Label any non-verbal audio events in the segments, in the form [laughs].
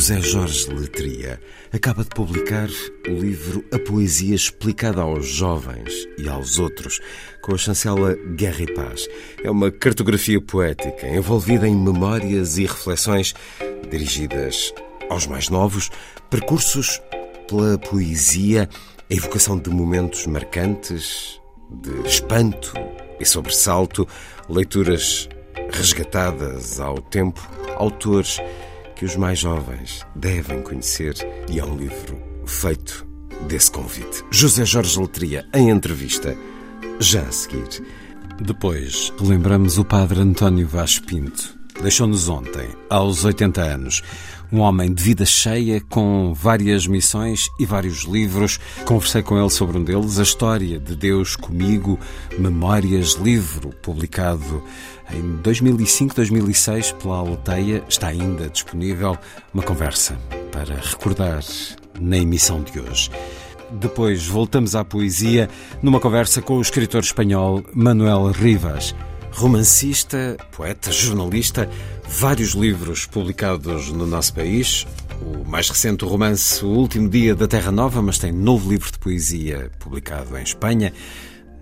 José Jorge Letria acaba de publicar o livro A Poesia Explicada aos Jovens e aos Outros, com a chancela Guerra e Paz. É uma cartografia poética envolvida em memórias e reflexões dirigidas aos mais novos, percursos pela poesia, a evocação de momentos marcantes, de espanto e sobressalto, leituras resgatadas ao tempo, autores que os mais jovens devem conhecer e é um livro feito desse convite. José Jorge Letria, em entrevista, já a seguir. Depois, relembramos o padre António Vaz Pinto. Deixou-nos ontem, aos 80 anos. Um homem de vida cheia, com várias missões e vários livros. Conversei com ele sobre um deles, A História de Deus Comigo, Memórias, livro publicado em 2005, 2006 pela Alteia. Está ainda disponível uma conversa para recordar na emissão de hoje. Depois voltamos à poesia numa conversa com o escritor espanhol Manuel Rivas romancista, poeta, jornalista, vários livros publicados no nosso país. O mais recente romance O Último Dia da Terra Nova, mas tem novo livro de poesia publicado em Espanha,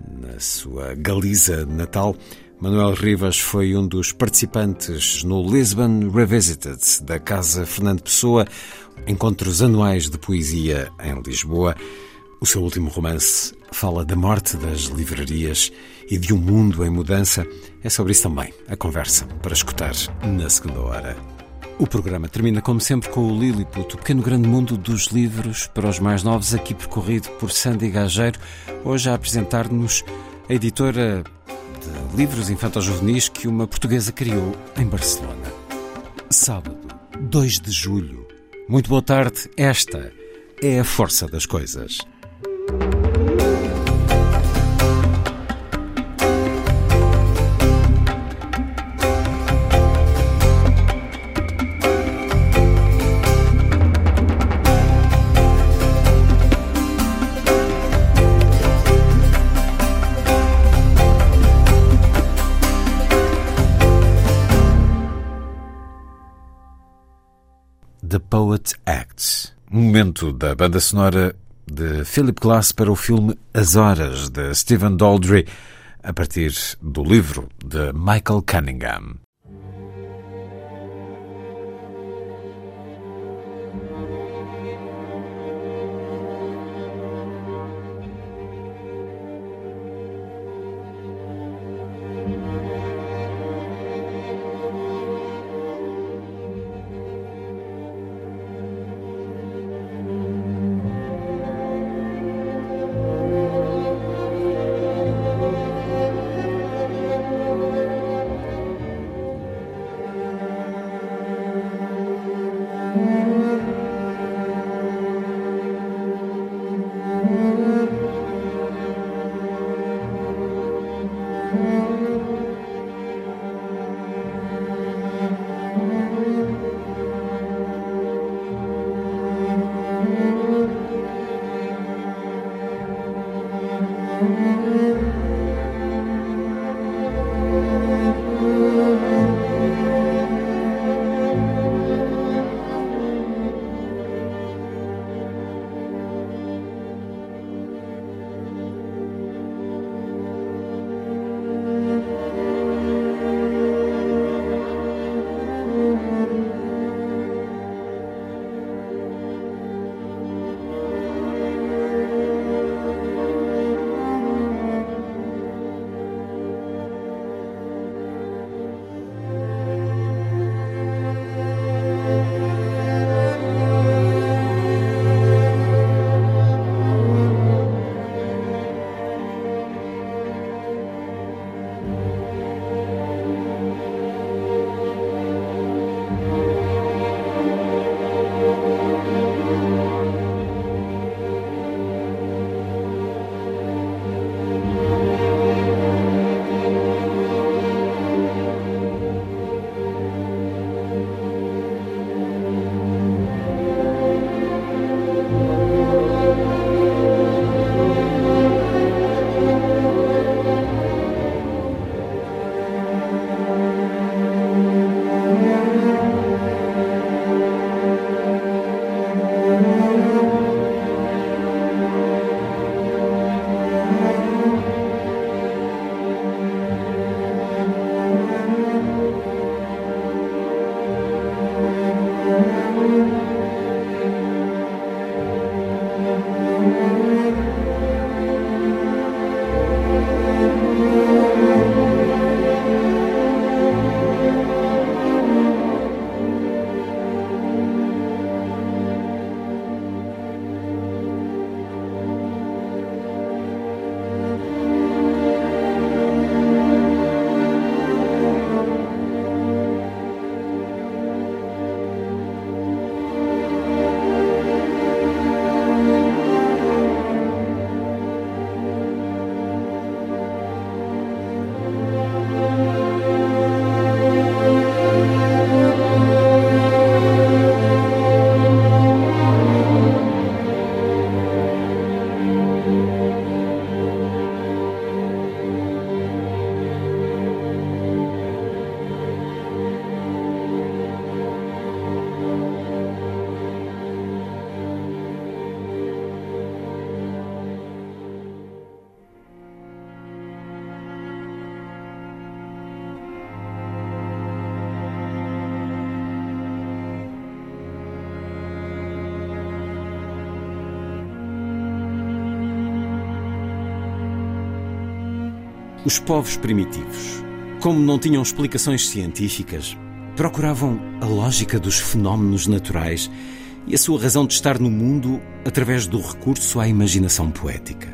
na sua Galiza natal. Manuel Rivas foi um dos participantes no Lisbon Revisited da Casa Fernando Pessoa, encontros anuais de poesia em Lisboa. O seu último romance fala da morte das livrarias e de um mundo em mudança. É sobre isso também a conversa para escutar na segunda hora. O programa termina, como sempre, com o Lilliput, o pequeno grande mundo dos livros para os mais novos, aqui percorrido por Sandy Gageiro, hoje a apresentar-nos a editora de livros infantos-juvenis que uma portuguesa criou em Barcelona. Sábado, 2 de julho. Muito boa tarde, esta é a força das coisas. Poet Acts. Momento da banda sonora de Philip Glass para o filme As Horas, de Stephen Daldry, a partir do livro de Michael Cunningham. Os povos primitivos, como não tinham explicações científicas, procuravam a lógica dos fenómenos naturais e a sua razão de estar no mundo através do recurso à imaginação poética.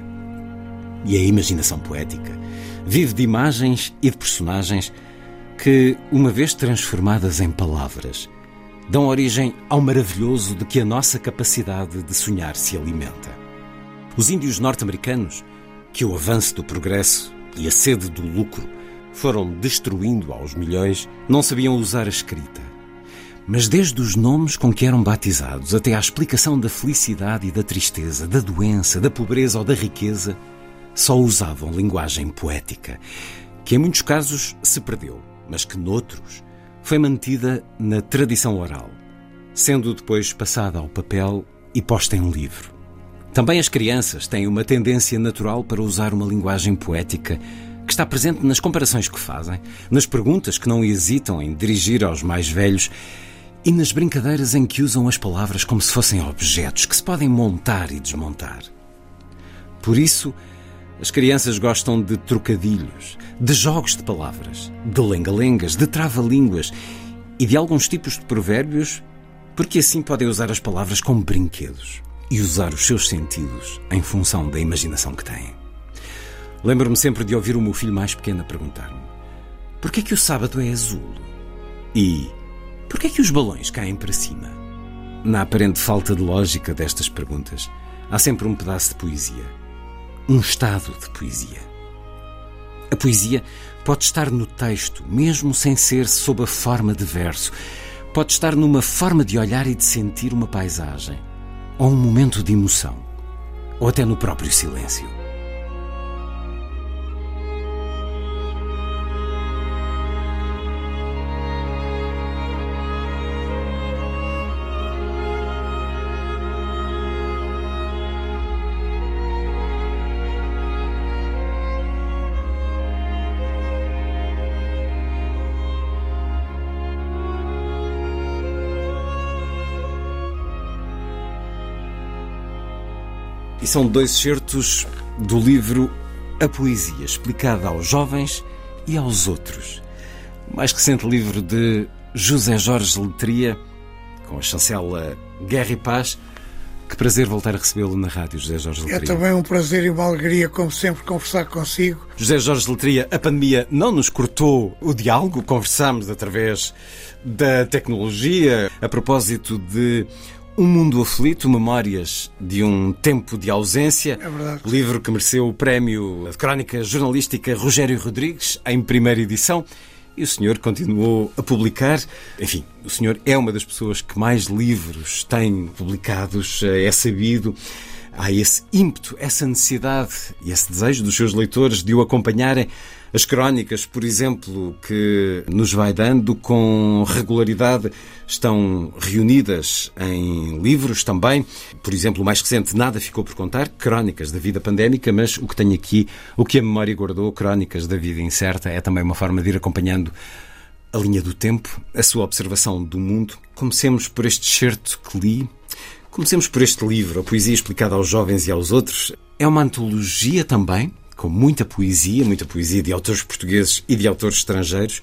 E a imaginação poética vive de imagens e de personagens que, uma vez transformadas em palavras, dão origem ao maravilhoso de que a nossa capacidade de sonhar se alimenta. Os índios norte-americanos, que o avanço do progresso e a sede do lucro foram destruindo aos milhões, não sabiam usar a escrita. Mas desde os nomes com que eram batizados até à explicação da felicidade e da tristeza, da doença, da pobreza ou da riqueza, só usavam linguagem poética, que em muitos casos se perdeu, mas que noutros foi mantida na tradição oral, sendo depois passada ao papel e posta em livro. Também as crianças têm uma tendência natural para usar uma linguagem poética que está presente nas comparações que fazem, nas perguntas que não hesitam em dirigir aos mais velhos e nas brincadeiras em que usam as palavras como se fossem objetos que se podem montar e desmontar. Por isso, as crianças gostam de trocadilhos, de jogos de palavras, de lenga-lengas, de trava-línguas e de alguns tipos de provérbios, porque assim podem usar as palavras como brinquedos e usar os seus sentidos em função da imaginação que têm. Lembro-me sempre de ouvir o meu filho mais pequeno perguntar-me: Por que é que o sábado é azul? E por que é que os balões caem para cima? Na aparente falta de lógica destas perguntas, há sempre um pedaço de poesia. Um estado de poesia. A poesia pode estar no texto, mesmo sem ser sob a forma de verso. Pode estar numa forma de olhar e de sentir uma paisagem, ou um momento de emoção, ou até no próprio silêncio. E são dois excertos do livro A Poesia, explicada aos jovens e aos outros. O mais recente livro de José Jorge Letria, com a chancela Guerra e Paz. Que prazer voltar a recebê-lo na rádio, José Jorge Letria. É também um prazer e uma alegria, como sempre, conversar consigo. José Jorge Letria, a pandemia não nos cortou o diálogo, conversámos através da tecnologia a propósito de um Mundo Aflito, Memórias de um Tempo de Ausência. É verdade. Livro que mereceu o prémio de crónica jornalística Rogério Rodrigues, em primeira edição. E o senhor continuou a publicar. Enfim, o senhor é uma das pessoas que mais livros tem publicados, é sabido. Há esse ímpeto, essa necessidade e esse desejo dos seus leitores de o acompanharem as crónicas, por exemplo, que nos vai dando com regularidade estão reunidas em livros também. Por exemplo, o mais recente, Nada Ficou por Contar, Crónicas da Vida Pandémica, mas o que tenho aqui, o que a memória guardou, Crónicas da Vida Incerta, é também uma forma de ir acompanhando a linha do tempo, a sua observação do mundo. Comecemos por este certo que li. Comecemos por este livro, A Poesia Explicada aos Jovens e aos Outros. É uma antologia também, com muita poesia, muita poesia de autores portugueses e de autores estrangeiros,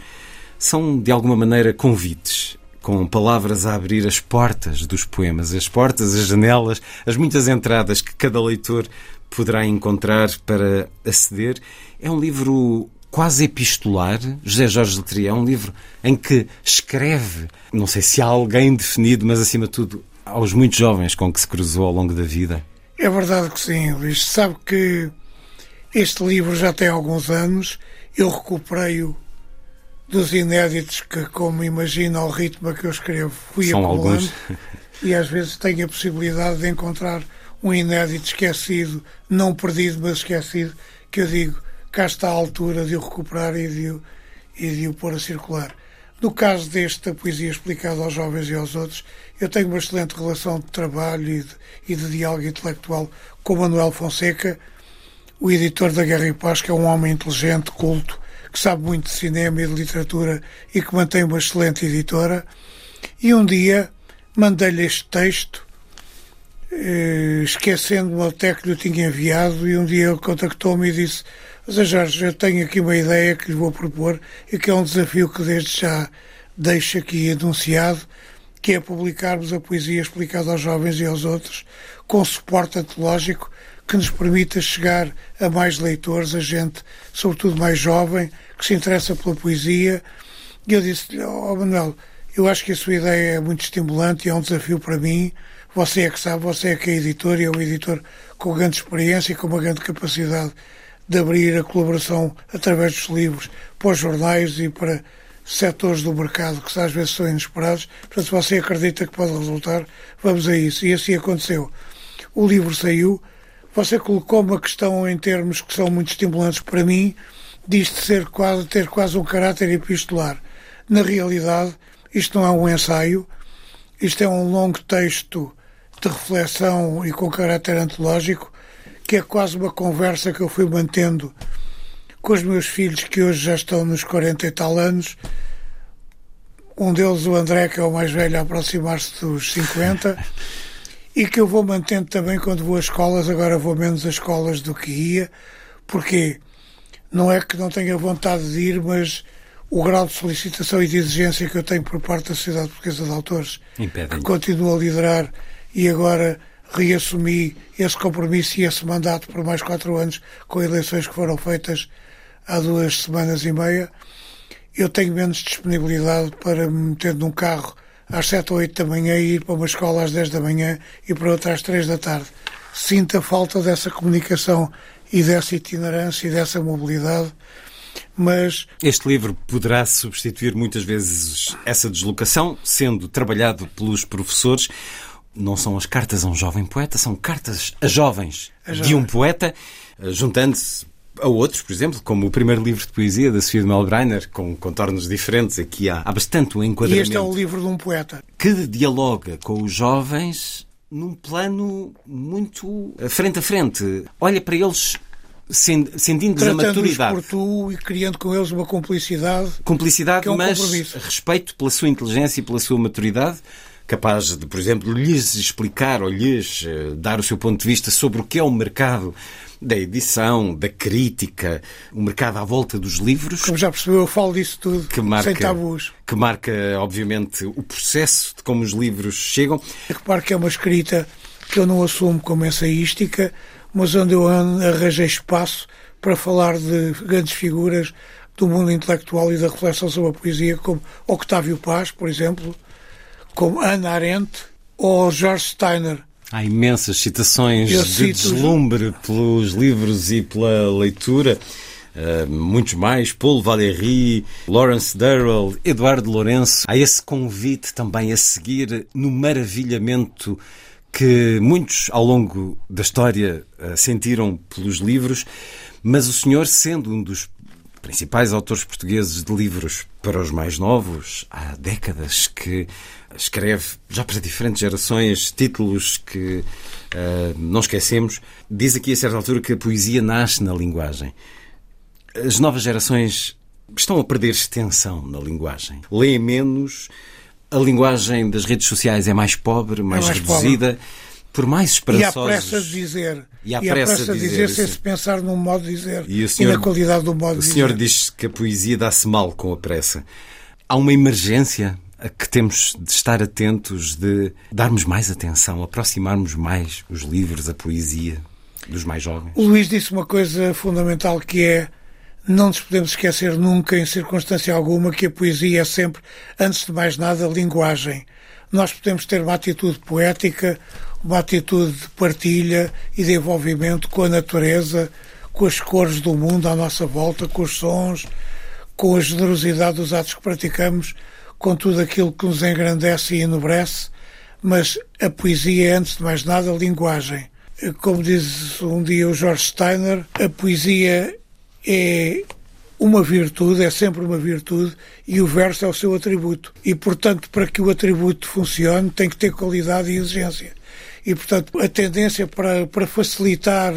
são de alguma maneira convites, com palavras a abrir as portas dos poemas, as portas, as janelas, as muitas entradas que cada leitor poderá encontrar para aceder. É um livro quase epistolar. José Jorge Letria é um livro em que escreve, não sei se há alguém definido, mas acima de tudo aos muitos jovens com que se cruzou ao longo da vida. É verdade que sim, Luís. Sabe que este livro já tem alguns anos, eu recuperei-o dos inéditos que, como imagina, ao ritmo a que eu escrevo, fui São acumulando. alguns. E às vezes tenho a possibilidade de encontrar um inédito esquecido, não perdido, mas esquecido, que eu digo, cá está a altura de o recuperar e de o, e de o pôr a circular. No caso desta poesia explicada aos jovens e aos outros, eu tenho uma excelente relação de trabalho e de, e de diálogo intelectual com Manuel Fonseca, o editor da Guerra e Paz, que é um homem inteligente, culto, que sabe muito de cinema e de literatura e que mantém uma excelente editora. E um dia mandei-lhe este texto eh, esquecendo-me até que lhe tinha enviado, e um dia ele contactou-me e disse: Zé Jorge, eu tenho aqui uma ideia que lhe vou propor e que é um desafio que desde já deixo aqui anunciado, que é publicarmos a poesia explicada aos jovens e aos outros, com suporte antológico que nos permita chegar a mais leitores, a gente, sobretudo mais jovem, que se interessa pela poesia. E eu disse-lhe, oh Manuel, eu acho que a sua ideia é muito estimulante e é um desafio para mim. Você é que sabe, você é que é editor e é um editor com grande experiência e com uma grande capacidade de abrir a colaboração através dos livros para os jornais e para setores do mercado que às vezes são inesperados. Portanto, se você acredita que pode resultar, vamos a isso. E assim aconteceu. O livro saiu. Você colocou uma questão em termos que são muito estimulantes para mim, diz de ser quase, ter quase um caráter epistolar. Na realidade, isto não é um ensaio, isto é um longo texto de reflexão e com caráter antológico, que é quase uma conversa que eu fui mantendo com os meus filhos, que hoje já estão nos 40 e tal anos. Um deles, o André, que é o mais velho, a aproximar-se dos 50, e que eu vou mantendo também quando vou às escolas. Agora vou menos às escolas do que ia, porque não é que não tenha vontade de ir, mas o grau de solicitação e de exigência que eu tenho por parte da Sociedade Portuguesa de Autores, que continuo a liderar e agora reassumi esse compromisso e esse mandato por mais quatro anos com eleições que foram feitas há duas semanas e meia, eu tenho menos disponibilidade para me meter num carro às sete ou oito da manhã e ir para uma escola às dez da manhã e para outra às três da tarde. Sinto a falta dessa comunicação e dessa itinerância e dessa mobilidade mas este livro poderá substituir muitas vezes essa deslocação, sendo trabalhado pelos professores. Não são as cartas a um jovem poeta, são cartas a jovens a de um poeta, eh, juntando-se a outros, por exemplo, como o primeiro livro de poesia da Sofia de Melbreiner, com contornos diferentes. Aqui há, há bastante um enquadramento. E este é o livro de um poeta. Que dialoga com os jovens num plano muito frente a frente. Olha para eles sentindo-lhes a maturidade. por tu e criando com eles uma cumplicidade. Cumplicidade, é um mas compromisso. respeito pela sua inteligência e pela sua maturidade, capaz de, por exemplo, lhes explicar ou lhes uh, dar o seu ponto de vista sobre o que é o mercado da edição, da crítica, o mercado à volta dos livros. Como já percebeu, eu falo disso tudo, que marca, sem tabus. Que marca, obviamente, o processo de como os livros chegam. Repare que é uma escrita que eu não assumo como ensaística, mas onde eu arranjei espaço para falar de grandes figuras do mundo intelectual e da reflexão sobre a poesia, como Octávio Paz, por exemplo, como Ana Arendt ou George Steiner. Há imensas citações eu de deslumbre pelos livros e pela leitura. Uh, muitos mais, Paul Valéry, Lawrence Durrell, Eduardo Lourenço. Há esse convite também a seguir no maravilhamento que muitos ao longo da história uh, sentiram pelos livros, mas o senhor, sendo um dos principais autores portugueses de livros para os mais novos, há décadas que escreve, já para diferentes gerações, títulos que uh, não esquecemos, diz aqui a certa altura que a poesia nasce na linguagem. As novas gerações estão a perder extensão na linguagem. Leem menos, a linguagem das redes sociais é mais pobre, mais, é mais reduzida. Pobre. Por mais esperançosos... E há pressa de dizer. E há pressa, pressa de dizer, dizer sem se pensar no modo de dizer e, senhor, e na qualidade do modo de dizer. O senhor diz que a poesia dá-se mal com a pressa. Há uma emergência a que temos de estar atentos, de darmos mais atenção, aproximarmos mais os livros, a poesia dos mais jovens? O Luís disse uma coisa fundamental que é não nos podemos esquecer nunca, em circunstância alguma, que a poesia é sempre, antes de mais nada, linguagem. Nós podemos ter uma atitude poética, uma atitude de partilha e de envolvimento com a natureza, com as cores do mundo à nossa volta, com os sons, com a generosidade dos atos que praticamos, com tudo aquilo que nos engrandece e enobrece, mas a poesia é, antes de mais nada, linguagem. Como diz um dia o George Steiner, a poesia é uma virtude, é sempre uma virtude, e o verso é o seu atributo. E, portanto, para que o atributo funcione, tem que ter qualidade e exigência. E, portanto, a tendência para, para facilitar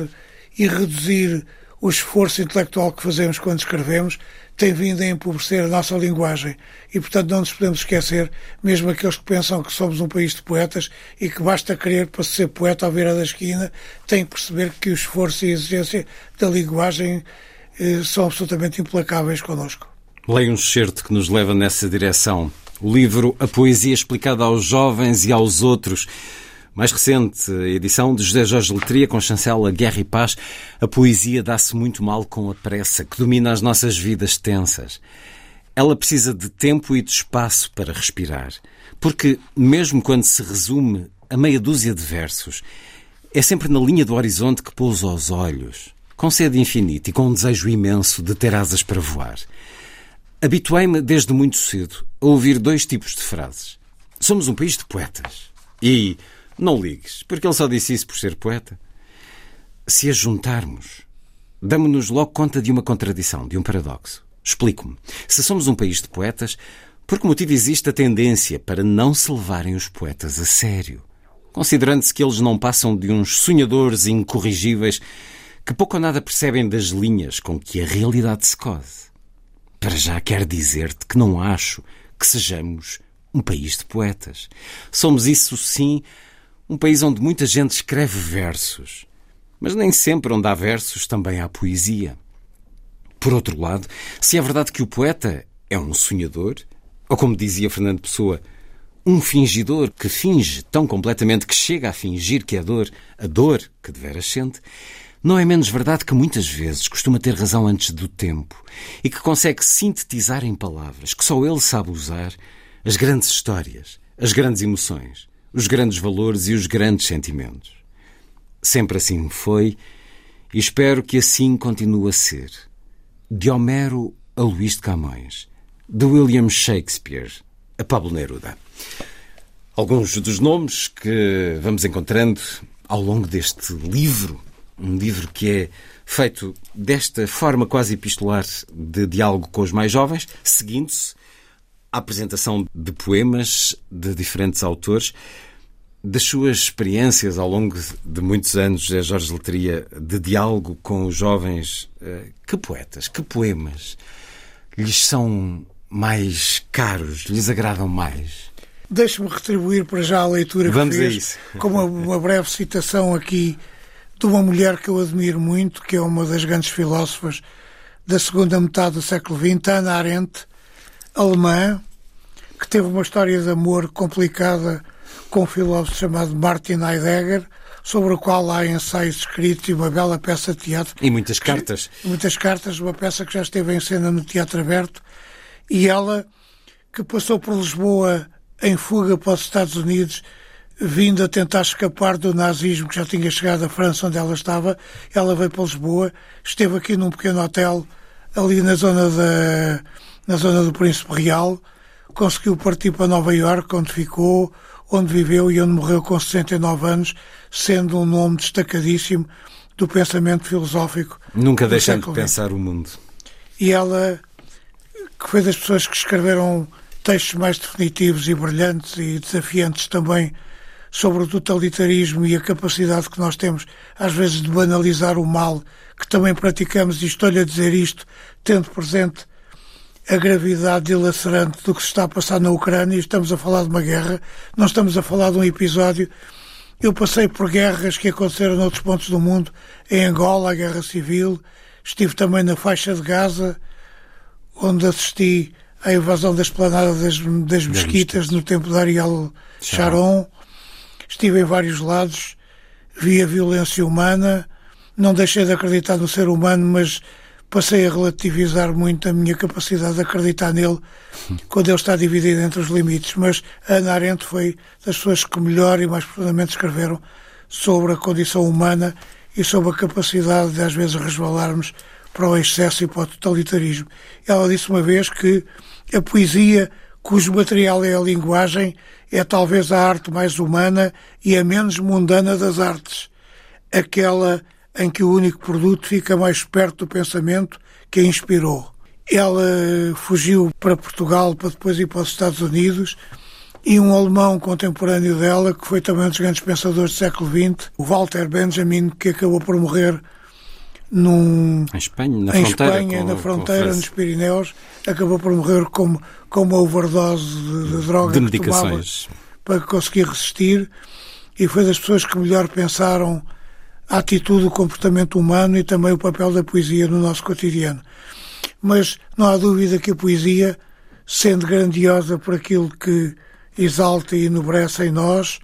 e reduzir o esforço intelectual que fazemos quando escrevemos tem vindo a empobrecer a nossa linguagem. E, portanto, não nos podemos esquecer, mesmo aqueles que pensam que somos um país de poetas e que basta querer para ser poeta à beira da esquina, têm que perceber que o esforço e a exigência da linguagem eh, são absolutamente implacáveis connosco. Leio um excerto que nos leva nessa direção. O livro A Poesia Explicada aos Jovens e aos Outros mais recente edição de José Jorge Letria com chancela Guerra e Paz, a poesia dá-se muito mal com a pressa que domina as nossas vidas tensas. Ela precisa de tempo e de espaço para respirar, porque mesmo quando se resume a meia dúzia de versos, é sempre na linha do horizonte que pousa os olhos, com sede infinita e com um desejo imenso de ter asas para voar. Habituei-me desde muito cedo a ouvir dois tipos de frases. Somos um país de poetas. E não ligues, porque ele só disse isso por ser poeta. Se as juntarmos, damos-nos logo conta de uma contradição, de um paradoxo. Explico-me. Se somos um país de poetas, por que motivo existe a tendência para não se levarem os poetas a sério? Considerando-se que eles não passam de uns sonhadores incorrigíveis que pouco ou nada percebem das linhas com que a realidade se cose. Para já quero dizer-te que não acho que sejamos um país de poetas. Somos isso sim um país onde muita gente escreve versos, mas nem sempre onde há versos também há poesia. Por outro lado, se é verdade que o poeta é um sonhador, ou como dizia Fernando Pessoa, um fingidor que finge tão completamente que chega a fingir que é dor, a dor que deveras sente, não é menos verdade que muitas vezes costuma ter razão antes do tempo e que consegue sintetizar em palavras que só ele sabe usar as grandes histórias, as grandes emoções os grandes valores e os grandes sentimentos. Sempre assim foi e espero que assim continue a ser. De Homero a Luís de Camões, de William Shakespeare a Pablo Neruda. Alguns dos nomes que vamos encontrando ao longo deste livro, um livro que é feito desta forma quase epistolar de diálogo com os mais jovens, seguindo-se a apresentação de poemas de diferentes autores, das suas experiências ao longo de muitos anos, José Jorge Letria, de diálogo com os jovens, eh, que poetas, que poemas lhes são mais caros, lhes agradam mais? Deixe-me retribuir para já a leitura que Vamos fez, a isso. com uma, uma breve citação aqui de uma mulher que eu admiro muito, que é uma das grandes filósofas da segunda metade do século XX, Ana Arendt, alemã, que teve uma história de amor complicada com um filósofo chamado Martin Heidegger, sobre o qual há ensaios escritos e uma bela peça de teatro. E muitas cartas. Que, muitas cartas, uma peça que já esteve em cena no Teatro Aberto. E ela, que passou por Lisboa em fuga para os Estados Unidos, vindo a tentar escapar do nazismo que já tinha chegado à França, onde ela estava, ela veio para Lisboa, esteve aqui num pequeno hotel ali na zona, da, na zona do Príncipe Real, conseguiu partir para Nova Iorque, onde ficou, onde viveu e onde morreu com 69 anos, sendo um nome destacadíssimo do pensamento filosófico. Nunca deixando de pensar o mundo. E ela, que foi das pessoas que escreveram textos mais definitivos e brilhantes e desafiantes também sobre o totalitarismo e a capacidade que nós temos, às vezes, de banalizar o mal que também praticamos, e estou-lhe a dizer isto, tendo presente a gravidade dilacerante do que se está a passar na Ucrânia. Estamos a falar de uma guerra, não estamos a falar de um episódio. Eu passei por guerras que aconteceram noutros pontos do mundo, em Angola, a guerra civil, estive também na faixa de Gaza, onde assisti à invasão da esplanada das, das mesquitas no tempo de Ariel Sharon. Estive em vários lados, vi a violência humana, não deixei de acreditar no ser humano, mas passei a relativizar muito a minha capacidade de acreditar nele quando ele está dividido entre os limites. Mas Ana Arendt foi das pessoas que melhor e mais profundamente escreveram sobre a condição humana e sobre a capacidade de às vezes resvalarmos para o excesso e para o totalitarismo. Ela disse uma vez que a poesia, cujo material é a linguagem, é talvez a arte mais humana e a menos mundana das artes. Aquela em que o único produto fica mais perto do pensamento que a inspirou. Ela fugiu para Portugal para depois ir para os Estados Unidos e um alemão contemporâneo dela, que foi também um dos grandes pensadores do século XX, o Walter Benjamin, que acabou por morrer num, em Espanha, na em fronteira, Espanha, com, na fronteira nos Pirineus, acabou por morrer com, com uma overdose de, de droga de medicações. para conseguir resistir e foi das pessoas que melhor pensaram a atitude, o comportamento humano e também o papel da poesia no nosso cotidiano. Mas não há dúvida que a poesia, sendo grandiosa por aquilo que exalta e enobrece em nós,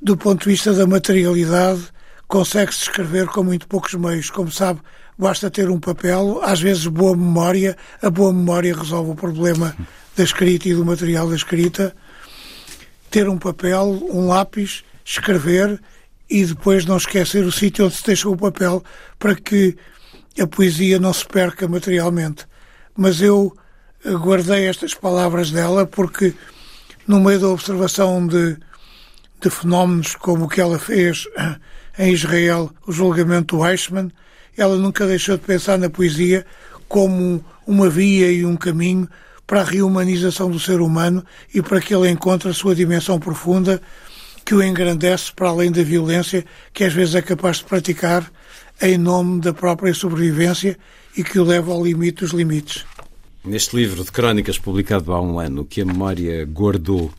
do ponto de vista da materialidade, consegue-se escrever com muito poucos meios. Como sabe, basta ter um papel, às vezes boa memória. A boa memória resolve o problema da escrita e do material da escrita. Ter um papel, um lápis, escrever e depois não esquecer o sítio onde se deixou o papel para que a poesia não se perca materialmente. Mas eu guardei estas palavras dela porque, no meio da observação de, de fenómenos como o que ela fez em Israel, o julgamento do Eichmann, ela nunca deixou de pensar na poesia como uma via e um caminho para a reumanização do ser humano e para que ele encontre a sua dimensão profunda que o engrandece para além da violência que às vezes é capaz de praticar em nome da própria sobrevivência e que o leva ao limite dos limites. Neste livro de crónicas publicado há um ano, que a memória guardou,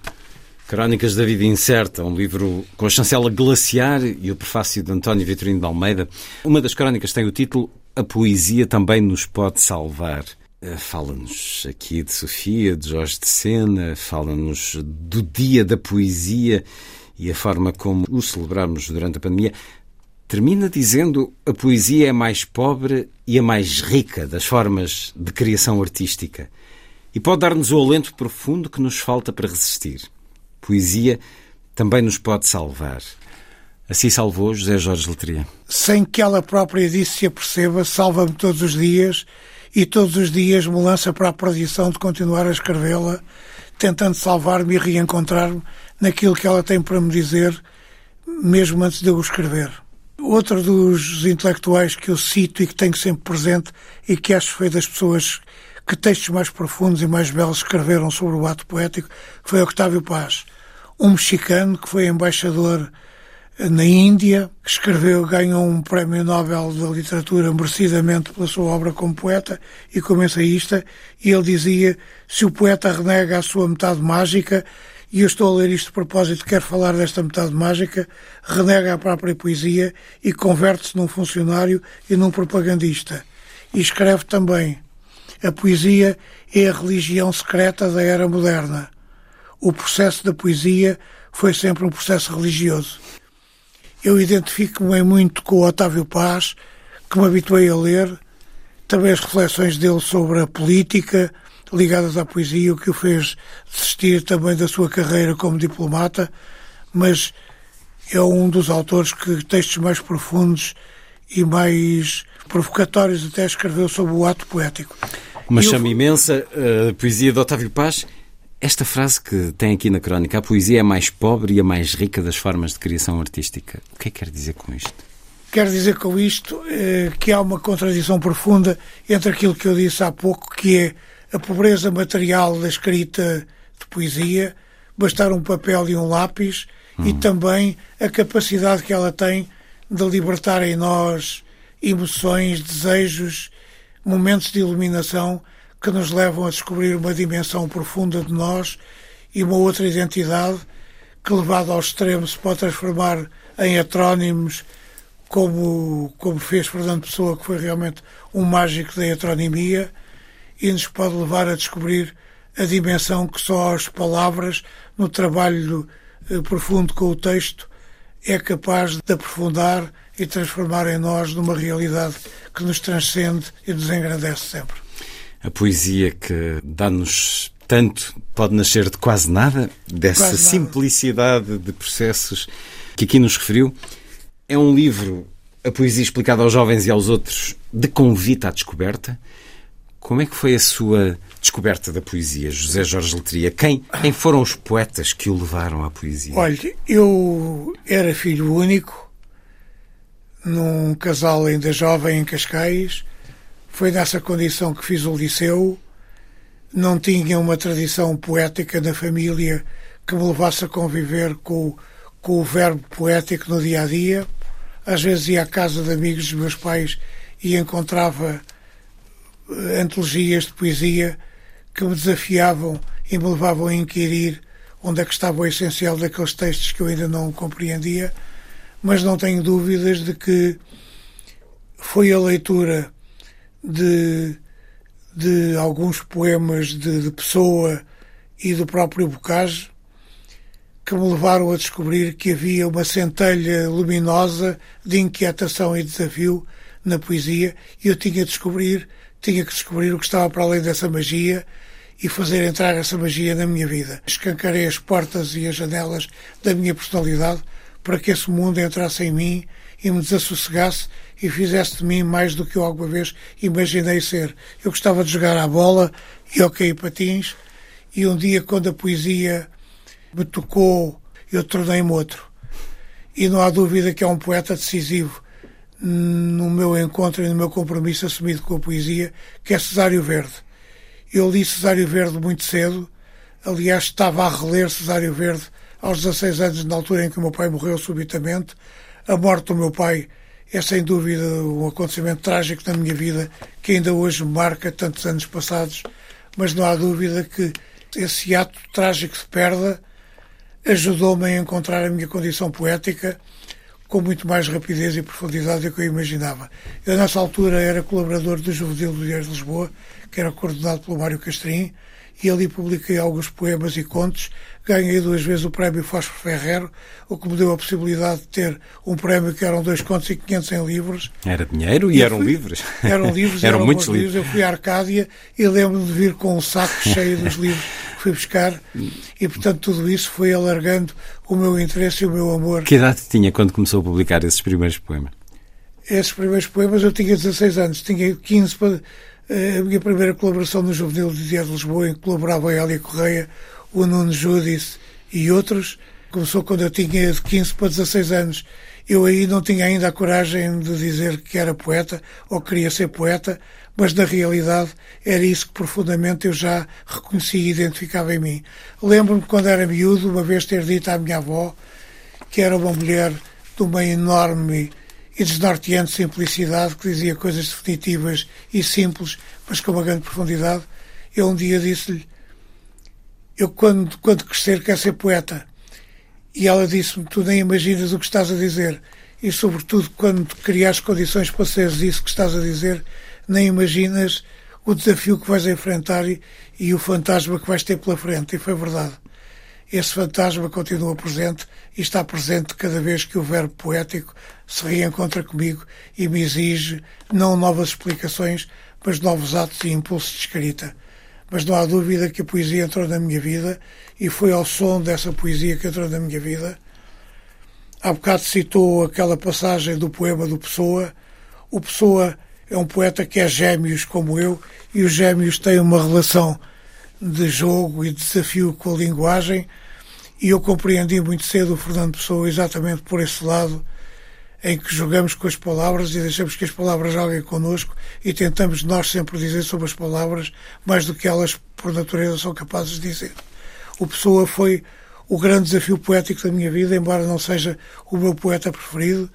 Crónicas da Vida Incerta, um livro com a chancela Glaciar e o prefácio de António Vitorino de Almeida. Uma das crónicas tem o título A Poesia Também Nos Pode Salvar. Eh, fala-nos aqui de Sofia, de Jorge de Sena, fala-nos do Dia da Poesia e a forma como o celebramos durante a pandemia. Termina dizendo a poesia é a mais pobre e a mais rica das formas de criação artística e pode dar-nos o alento profundo que nos falta para resistir. Poesia também nos pode salvar. Assim salvou José Jorge Letria. Sem que ela própria disso se aperceba, salva-me todos os dias e todos os dias me lança para a perdição de continuar a escrevê-la, tentando salvar-me e reencontrar-me naquilo que ela tem para me dizer, mesmo antes de eu o escrever. Outro dos intelectuais que eu cito e que tenho sempre presente e que acho foi das pessoas que textos mais profundos e mais belos escreveram sobre o ato poético foi Octávio Paz, um mexicano que foi embaixador na Índia, que escreveu, ganhou um prémio Nobel da Literatura merecidamente pela sua obra como poeta e como ensaísta, e ele dizia, se o poeta renega a sua metade mágica, e eu estou a ler isto de propósito, quero falar desta metade mágica, renega a própria poesia e converte-se num funcionário e num propagandista. E escreve também: a poesia é a religião secreta da era moderna. O processo da poesia foi sempre um processo religioso. Eu identifico-me muito com o Otávio Paz, que me habituei a ler, também as reflexões dele sobre a política, ligadas à poesia, o que o fez desistir também da sua carreira como diplomata, mas é um dos autores que textos mais profundos e mais provocatórios até escreveu sobre o ato poético. Uma chama eu... imensa, a poesia de Otávio Paz. Esta frase que tem aqui na crónica, a poesia é a mais pobre e a mais rica das formas de criação artística. O que é que quer dizer com isto? Quer dizer com isto eh, que há uma contradição profunda entre aquilo que eu disse há pouco, que é a pobreza material da escrita de poesia, bastar um papel e um lápis, hum. e também a capacidade que ela tem de libertar em nós emoções, desejos, momentos de iluminação que nos levam a descobrir uma dimensão profunda de nós e uma outra identidade que, levado ao extremo, se pode transformar em heterónimos, como, como fez Fernando Pessoa, que foi realmente um mágico da heteronimia, e nos pode levar a descobrir a dimensão que só as palavras, no trabalho eh, profundo com o texto, é capaz de aprofundar e transformar em nós numa realidade que nos transcende e nos engrandece sempre. A poesia que dá-nos tanto pode nascer de quase nada, dessa quase nada. simplicidade de processos que aqui nos referiu. É um livro, a poesia explicada aos jovens e aos outros, de convite à descoberta. Como é que foi a sua descoberta da poesia, José Jorge Letria? Quem, quem foram os poetas que o levaram à poesia? Olha, eu era filho único, num casal ainda jovem em Cascais. Foi nessa condição que fiz o liceu. Não tinha uma tradição poética na família que me levasse a conviver com, com o verbo poético no dia a dia. às vezes ia à casa de amigos dos meus pais e encontrava antologias de poesia que me desafiavam e me levavam a inquirir onde é que estava o essencial daqueles textos que eu ainda não compreendia, mas não tenho dúvidas de que foi a leitura de, de alguns poemas de, de Pessoa e do próprio Bocage que me levaram a descobrir que havia uma centelha luminosa de inquietação e desafio na poesia e eu tinha de descobrir, tinha que descobrir o que estava para além dessa magia e fazer entrar essa magia na minha vida. Escancarei as portas e as janelas da minha personalidade para que esse mundo entrasse em mim e me desassossegasse e fizesse de mim mais do que eu alguma vez imaginei ser. Eu gostava de jogar à bola e ok patins e um dia quando a poesia me tocou eu tornei-me outro. E não há dúvida que é um poeta decisivo no meu encontro e no meu compromisso assumido com a poesia, que é Cesário Verde. Eu li Cesário Verde muito cedo, aliás, estava a reler Cesário Verde aos 16 anos, na altura em que o meu pai morreu subitamente. A morte do meu pai é sem dúvida um acontecimento trágico na minha vida que ainda hoje me marca tantos anos passados, mas não há dúvida que esse ato trágico de perda ajudou-me a encontrar a minha condição poética com muito mais rapidez e profundidade do que eu imaginava. Eu, nessa altura, era colaborador do Juvenil do Diário de Lisboa, que era coordenado pelo Mário Castrim, e ali publiquei alguns poemas e contos. Ganhei duas vezes o prémio Fósforo Ferrero, o que me deu a possibilidade de ter um prémio que eram dois contos e 500 em livros. Era dinheiro e, e eram fui, livros. Eram [laughs] livros, eram, eram muitos livros. Eu fui à Arcádia e lembro-me de vir com um saco cheio dos livros que fui buscar e, portanto, tudo isso foi alargando o meu interesse e o meu amor. Que idade tinha quando começou a publicar esses primeiros poemas? Esses primeiros poemas eu tinha 16 anos, tinha 15 para a minha primeira colaboração no Juvenil de Dia de Lisboa, em que colaborava a Elia Correia, o Nuno Judice e outros, começou quando eu tinha de 15 para 16 anos. Eu aí não tinha ainda a coragem de dizer que era poeta ou queria ser poeta, mas na realidade era isso que profundamente eu já reconhecia e identificava em mim. Lembro-me quando era miúdo, uma vez ter dito à minha avó que era uma mulher de uma enorme e desnorteante simplicidade que dizia coisas definitivas e simples, mas com uma grande profundidade. Eu um dia disse-lhe: Eu, quando, quando crescer, quero ser poeta. E ela disse-me: Tu nem imaginas o que estás a dizer. E, sobretudo, quando criares condições para seres isso que estás a dizer, nem imaginas o desafio que vais enfrentar e, e o fantasma que vais ter pela frente. E foi verdade. Esse fantasma continua presente e está presente cada vez que o verbo poético se reencontra comigo e me exige não novas explicações, mas novos atos e impulsos de escrita. Mas não há dúvida que a poesia entrou na minha vida e foi ao som dessa poesia que entrou na minha vida. Há bocado citou aquela passagem do poema do Pessoa. O Pessoa é um poeta que é gêmeos como eu e os gêmeos têm uma relação de jogo e de desafio com a linguagem e eu compreendi muito cedo o Fernando Pessoa exatamente por esse lado em que jogamos com as palavras e deixamos que as palavras joguem connosco e tentamos nós sempre dizer sobre as palavras mais do que elas, por natureza, são capazes de dizer. O Pessoa foi o grande desafio poético da minha vida, embora não seja o meu poeta preferido,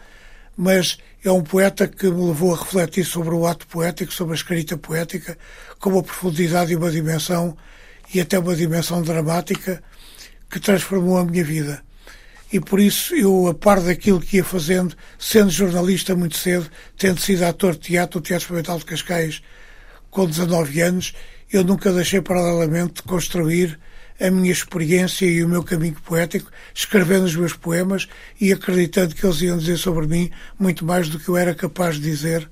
mas é um poeta que me levou a refletir sobre o ato poético, sobre a escrita poética, com uma profundidade e uma dimensão, e até uma dimensão dramática, que transformou a minha vida e por isso eu, a par daquilo que ia fazendo, sendo jornalista muito cedo, tendo sido ator de teatro do Teatro Experimental de Cascais com 19 anos, eu nunca deixei paralelamente de construir a minha experiência e o meu caminho poético, escrevendo os meus poemas e acreditando que eles iam dizer sobre mim muito mais do que eu era capaz de dizer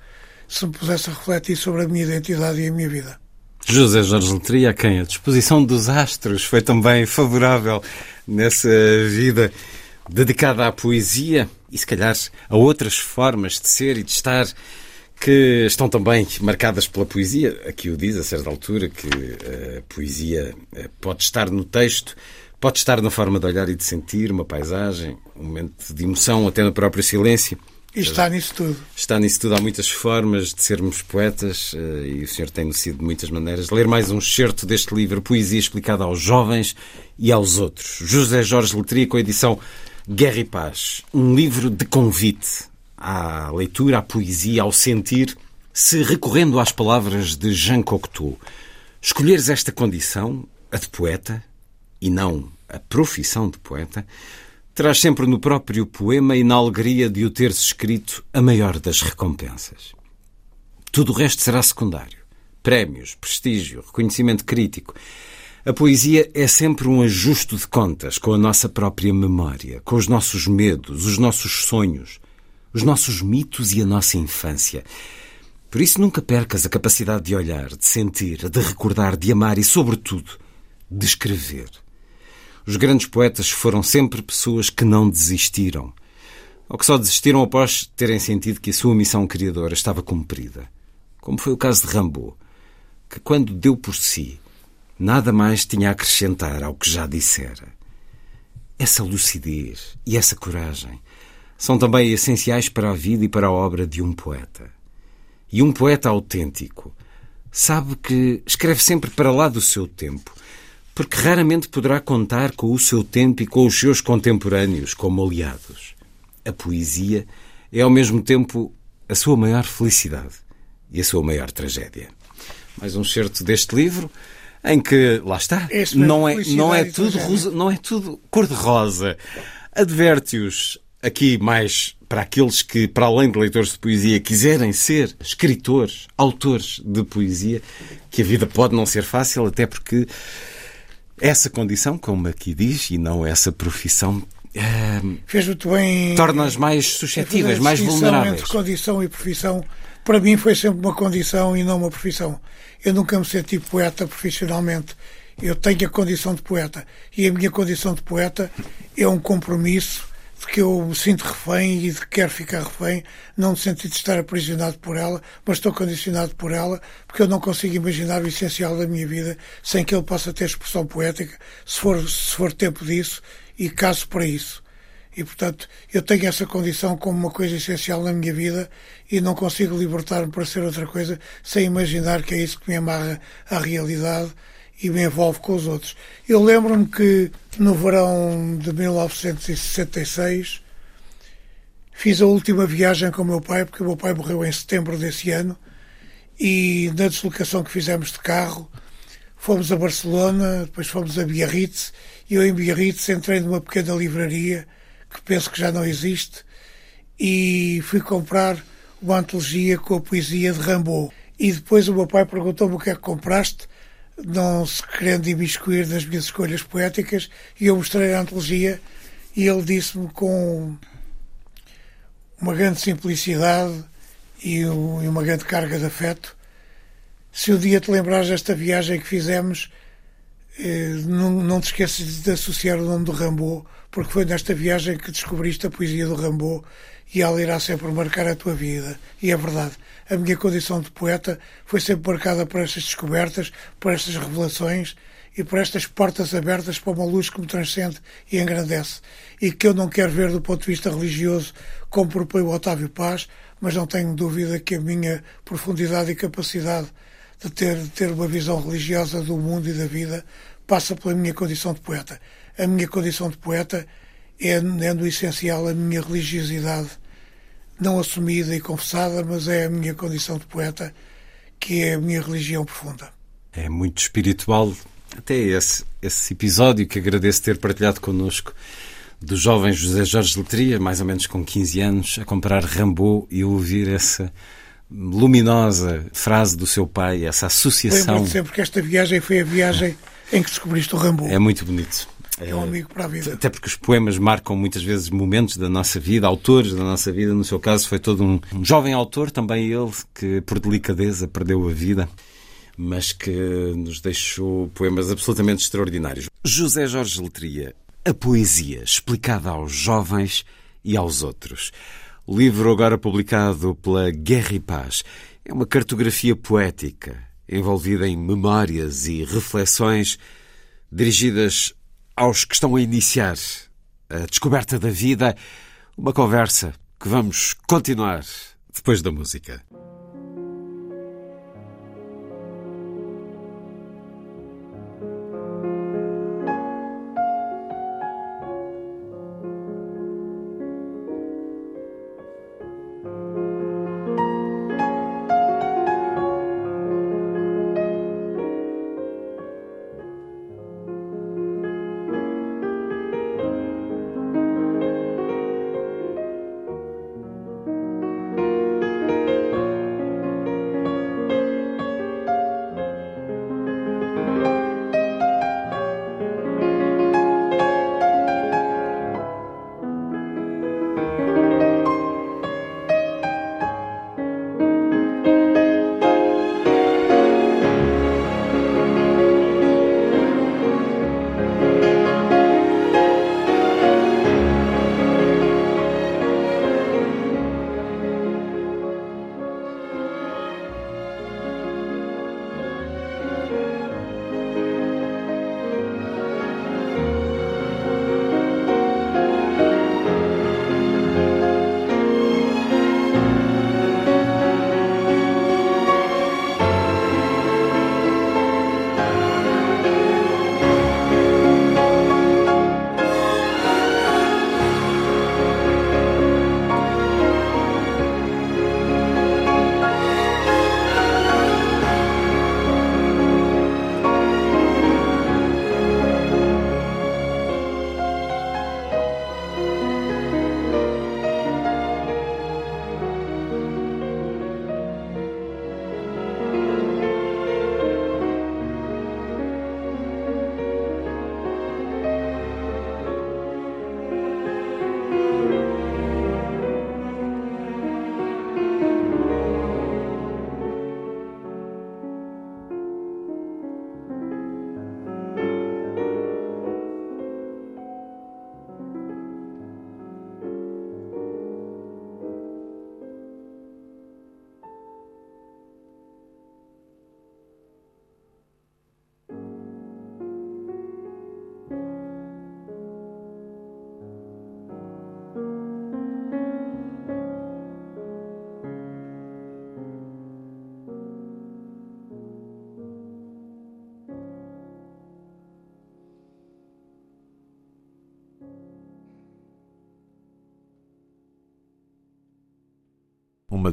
se me pusesse a refletir sobre a minha identidade e a minha vida. José Jorge Letria, a quem a disposição dos astros foi também favorável nessa vida dedicada à poesia e, se calhar, a outras formas de ser e de estar que estão também marcadas pela poesia. Aqui o diz, a certa altura, que a poesia eh, pode estar no texto, pode estar na forma de olhar e de sentir, uma paisagem, um momento de emoção, até no próprio silêncio. E está nisso tudo. Está nisso tudo. Há muitas formas de sermos poetas eh, e o senhor tem-no sido de muitas maneiras. Ler mais um excerto deste livro, Poesia Explicada aos Jovens e aos Outros. José Jorge Letria, com a edição Guerra e Paz, um livro de convite à leitura, à poesia, ao sentir, se recorrendo às palavras de Jean Cocteau, escolheres esta condição, a de poeta, e não a profissão de poeta, traz sempre no próprio poema e na alegria de o teres escrito a maior das recompensas. Tudo o resto será secundário. Prémios, prestígio, reconhecimento crítico. A poesia é sempre um ajuste de contas com a nossa própria memória, com os nossos medos, os nossos sonhos, os nossos mitos e a nossa infância. Por isso nunca percas a capacidade de olhar, de sentir, de recordar, de amar e, sobretudo, de escrever. Os grandes poetas foram sempre pessoas que não desistiram, ou que só desistiram após terem sentido que a sua missão criadora estava cumprida. Como foi o caso de Rambaud, que quando deu por si, nada mais tinha a acrescentar ao que já dissera. Essa lucidez e essa coragem são também essenciais para a vida e para a obra de um poeta. E um poeta autêntico sabe que escreve sempre para lá do seu tempo porque raramente poderá contar com o seu tempo e com os seus contemporâneos como aliados. A poesia é ao mesmo tempo a sua maior felicidade e a sua maior tragédia. Mais um certo deste livro em que lá está, não é não é tudo rosa, não é tudo cor de rosa. Adverte-os aqui mais para aqueles que, para além de leitores de poesia, quiserem ser escritores, autores de poesia, que a vida pode não ser fácil, até porque essa condição, como aqui diz, e não essa profissão, é, fez muito bem. Torna-as mais suscetíveis, mais vulneráveis. entre condição e profissão, para mim foi sempre uma condição e não uma profissão. Eu nunca me senti poeta profissionalmente. Eu tenho a condição de poeta. E a minha condição de poeta é um compromisso de que eu me sinto refém e de que quero ficar refém, não no sentido de estar aprisionado por ela, mas estou condicionado por ela, porque eu não consigo imaginar o essencial da minha vida sem que ele possa ter expressão poética, se for, se for tempo disso e caso para isso. E, portanto, eu tenho essa condição como uma coisa essencial na minha vida e não consigo libertar-me para ser outra coisa sem imaginar que é isso que me amarra à realidade e me envolve com os outros. Eu lembro-me que no verão de 1966 fiz a última viagem com o meu pai, porque o meu pai morreu em setembro desse ano, e na deslocação que fizemos de carro fomos a Barcelona, depois fomos a Biarritz, e eu em Biarritz entrei numa pequena livraria que penso que já não existe, e fui comprar uma antologia com a poesia de Rambaud. E depois o meu pai perguntou-me o que é que compraste, não se querendo imiscuir nas minhas escolhas poéticas, e eu mostrei a antologia e ele disse-me com uma grande simplicidade e uma grande carga de afeto se um dia te lembrares desta viagem que fizemos eh, não, te esqueças de associar o nome do Rambaud porque foi nesta viagem que descobriste a poesia do Rambaud e ela irá sempre marcar a tua vida. E é verdade. A minha condição de poeta foi sempre marcada por estas descobertas, por estas revelações e por estas portas abertas para uma luz que me transcende e engrandece. E que eu não quero ver do ponto de vista religioso, como propõe o Otávio Paz, mas não tenho dúvida que a minha profundidade e capacidade de ter, de ter uma visão religiosa do mundo e da vida passa pela minha condição de poeta. A minha condição de poeta é, é no essencial a minha religiosidade não assumida e confessada, mas é a minha condição de poeta, que é a minha religião profunda. É muito espiritual, até esse, esse episódio que agradeço ter partilhado connosco do jovem José Jorge Letria, mais ou menos com 15 anos, a comprar Rambaud e ouvir essa luminosa frase do seu pai, essa associação. Lembro-te sempre que esta viagem foi a viagem em que descobriste o Rambaud. É muito bonito. É um amigo para a vida. Até porque os poemas marcam muitas vezes momentos da nossa vida, autores da nossa vida. No seu caso, foi todo um, um jovem autor, também ele, que por delicadeza perdeu a vida, mas que nos deixou poemas absolutamente extraordinários. José Jorge Letria, a poesia explicada aos jovens e aos outros. O livro, agora publicado pela Guerra e Paz, é uma cartografia poética envolvida em memórias e reflexões dirigidas aos que estão a iniciar a descoberta da vida, uma conversa que vamos continuar depois da música.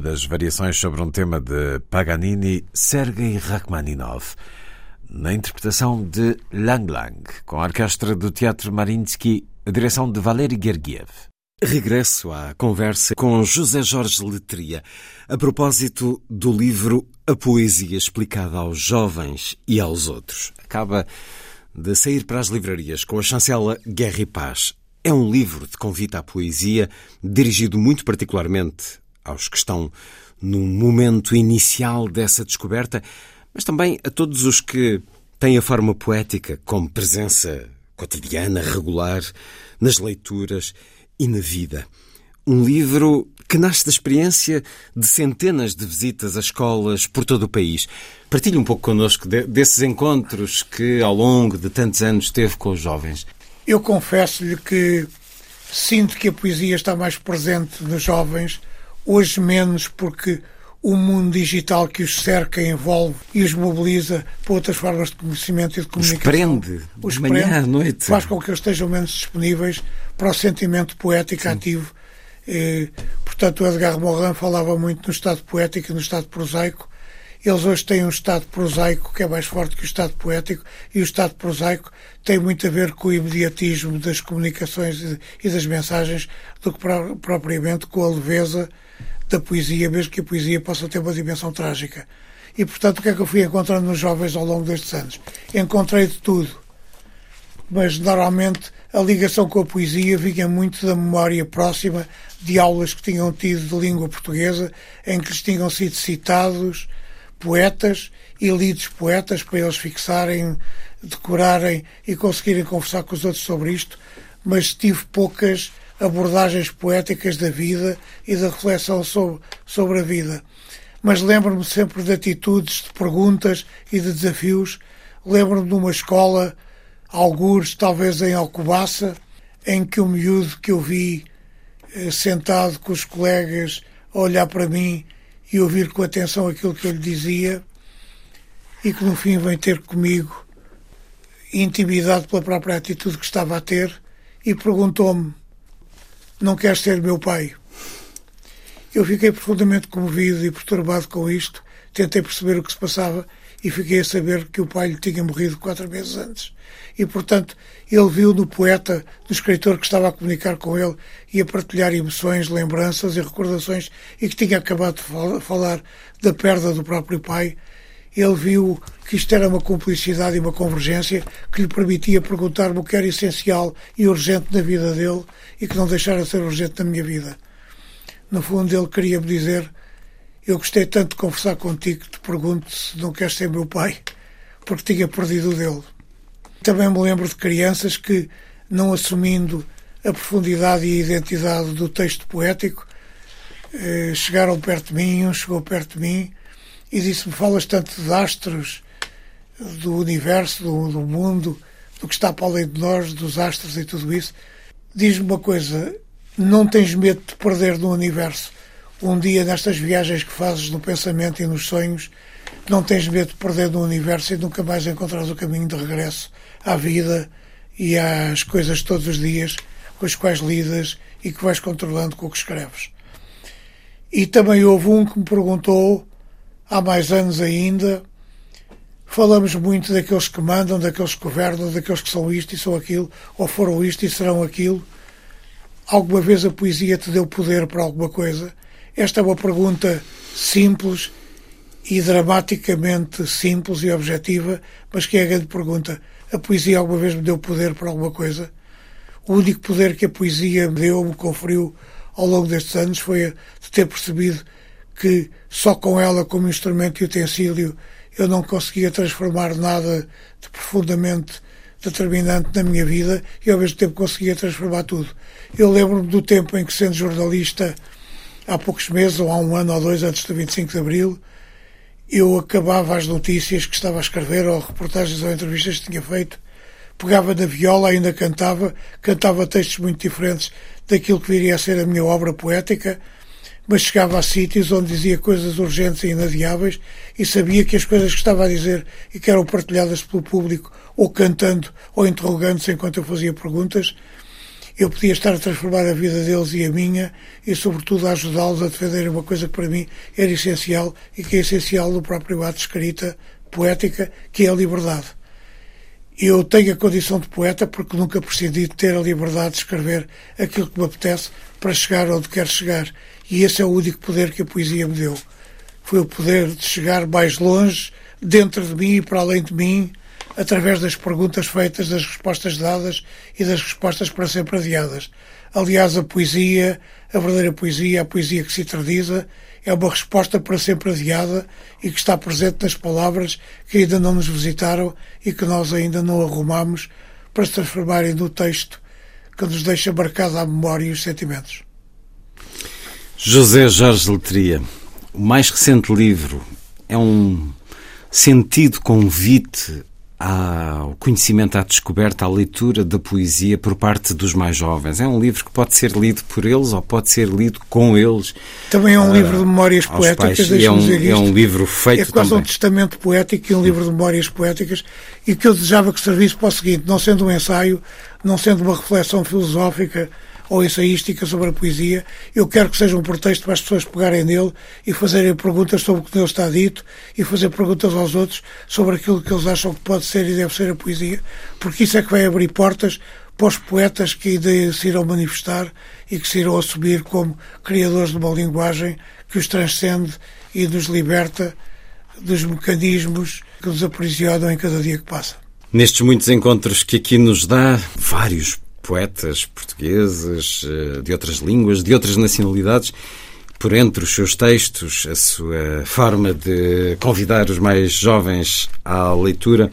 Das variações sobre um tema de Paganini, Sergei Rachmaninoff, na interpretação de Lang Lang, com a orquestra do Teatro Mariinsky, a direção de Valery Gergiev. Regresso à conversa com José Jorge Letria, a propósito do livro A Poesia Explicada aos Jovens e aos Outros. Acaba de sair para as livrarias com a chancela Guerra e Paz. É um livro de convite à poesia, dirigido muito particularmente aos que estão no momento inicial dessa descoberta, mas também a todos os que têm a forma poética como presença cotidiana, regular, nas leituras e na vida. Um livro que nasce da experiência de centenas de visitas a escolas por todo o país. Partilhe um pouco connosco desses encontros que, ao longo de tantos anos, teve com os jovens. Eu confesso-lhe que sinto que a poesia está mais presente nos jovens, hoje menos porque o mundo digital que os cerca, envolve e os mobiliza para outras formas de conhecimento e de comunicação. Os prende, os de manhã prende, à noite. Faz com que eles estejam menos disponíveis para o sentimento poético Sim. ativo. E, portanto, o Edgar Morin falava muito no estado poético e no estado prosaico. Eles hoje têm um estado prosaico que é mais forte que o estado poético e o estado prosaico tem muito a ver com o imediatismo das comunicações e das mensagens do que propriamente com a leveza da poesia, mesmo que a poesia possa ter uma dimensão trágica. E, portanto, o que é que eu fui encontrando nos jovens ao longo destes anos? Encontrei de tudo. Mas, normalmente, a ligação com a poesia vinha muito da memória próxima de aulas que tinham tido de língua portuguesa, em que lhes tinham sido citados poetas e lidos poetas para eles fixarem, decorarem e conseguirem conversar com os outros sobre isto, mas tive poucas abordagens poéticas da vida e da reflexão sobre, sobre a vida. Mas lembro-me sempre de atitudes, de perguntas e de desafios. Lembro-me de uma escola, algures, talvez em Alcobaça, em que o miúdo que eu vi eh, sentado com os colegas a olhar para mim e ouvir com atenção aquilo que eu lhe dizia e que no fim vem ter comigo intimidado pela própria atitude que estava a ter e perguntou-me não queres ser meu pai? Eu fiquei profundamente comovido e perturbado com isto, tentei perceber o que se passava e fiquei a saber que o pai lhe tinha morrido quatro meses antes. E, portanto, ele viu no poeta, no escritor que estava a comunicar com ele e a partilhar emoções, lembranças e recordações e que tinha acabado de falar da perda do próprio pai, ele viu que isto era uma cumplicidade e uma convergência que lhe permitia perguntar-me o que era essencial e urgente na vida dele e que não deixara de ser urgente na minha vida. No fundo, ele queria me dizer: Eu gostei tanto de conversar contigo que te pergunto se não queres ser meu pai, porque tinha perdido dele. Também me lembro de crianças que, não assumindo a profundidade e a identidade do texto poético, eh, chegaram perto de mim, um chegou perto de mim e disse-me: Falas tanto de astros, do universo, do, do mundo, do que está para além de nós, dos astros e tudo isso. Diz-me uma coisa: não tens medo de perder no universo? Um dia, nestas viagens que fazes no pensamento e nos sonhos, não tens medo de perder no universo e nunca mais encontrares o caminho de regresso à vida e às coisas todos os dias com as quais lidas e que vais controlando com o que escreves. E também houve um que me perguntou há mais anos ainda, falamos muito daqueles que mandam, daqueles que governam, daqueles que são isto e são aquilo, ou foram isto e serão aquilo. Alguma vez a poesia te deu poder para alguma coisa? Esta é uma pergunta simples e dramaticamente simples e objetiva, mas que é a grande pergunta. A poesia alguma vez me deu poder para alguma coisa? O único poder que a poesia me deu, me conferiu ao longo destes anos foi de ter percebido que só com ela como instrumento e utensílio eu não conseguia transformar nada de profundamente determinante na minha vida e ao mesmo tempo conseguia transformar tudo. Eu lembro-me do tempo em que, sendo jornalista, há poucos meses, ou há um ano ou dois antes do 25 de Abril, eu acabava as notícias que estava a escrever, ou reportagens ou entrevistas que tinha feito, pegava na viola, ainda cantava, cantava textos muito diferentes daquilo que viria a ser a minha obra poética, mas chegava a sítios onde dizia coisas urgentes e inadiáveis e sabia que as coisas que estava a dizer e que eram partilhadas pelo público, ou cantando ou interrogando-se enquanto eu fazia perguntas, eu podia estar a transformar a vida deles e a minha e, sobretudo, a ajudá-los a defender uma coisa que para mim era essencial e que é essencial no próprio ato de escrita poética, que é a liberdade. Eu tenho a condição de poeta porque nunca prescindi de ter a liberdade de escrever aquilo que me apetece para chegar onde quero chegar. E esse é o único poder que a poesia me deu. Foi o poder de chegar mais longe, dentro de mim e para além de mim, através das perguntas feitas, das respostas dadas e das respostas para sempre adiadas. Aliás, a poesia, a verdadeira poesia, a poesia que se tradiza, é uma resposta para sempre adiada e que está presente nas palavras que ainda não nos visitaram e que nós ainda não arrumamos para se transformarem no texto que nos deixa marcada a memória e os sentimentos. José Jorge Letria, o mais recente livro é um sentido convite ao conhecimento, à descoberta, à leitura da poesia por parte dos mais jovens. É um livro que pode ser lido por eles ou pode ser lido com eles. Também é um uh, livro de memórias poéticas, é um, é um livro feito É quase também. um testamento poético e um livro de memórias poéticas e que eu desejava que servisse para o seguinte, não sendo um ensaio, não sendo uma reflexão filosófica ou ensaística sobre a poesia. Eu quero que seja um pretexto para as pessoas pegarem nele e fazerem perguntas sobre o que nele está dito e fazer perguntas aos outros sobre aquilo que eles acham que pode ser e deve ser a poesia, porque isso é que vai abrir portas para os poetas que se irão manifestar e que se irão assumir como criadores de uma linguagem que os transcende e nos liberta dos mecanismos que nos aprisionam em cada dia que passa. Nestes muitos encontros que aqui nos dá, vários poetas portugueses, eh, de outras línguas, de outras nacionalidades, por entre os seus textos, a sua forma de convidar os mais jovens à leitura.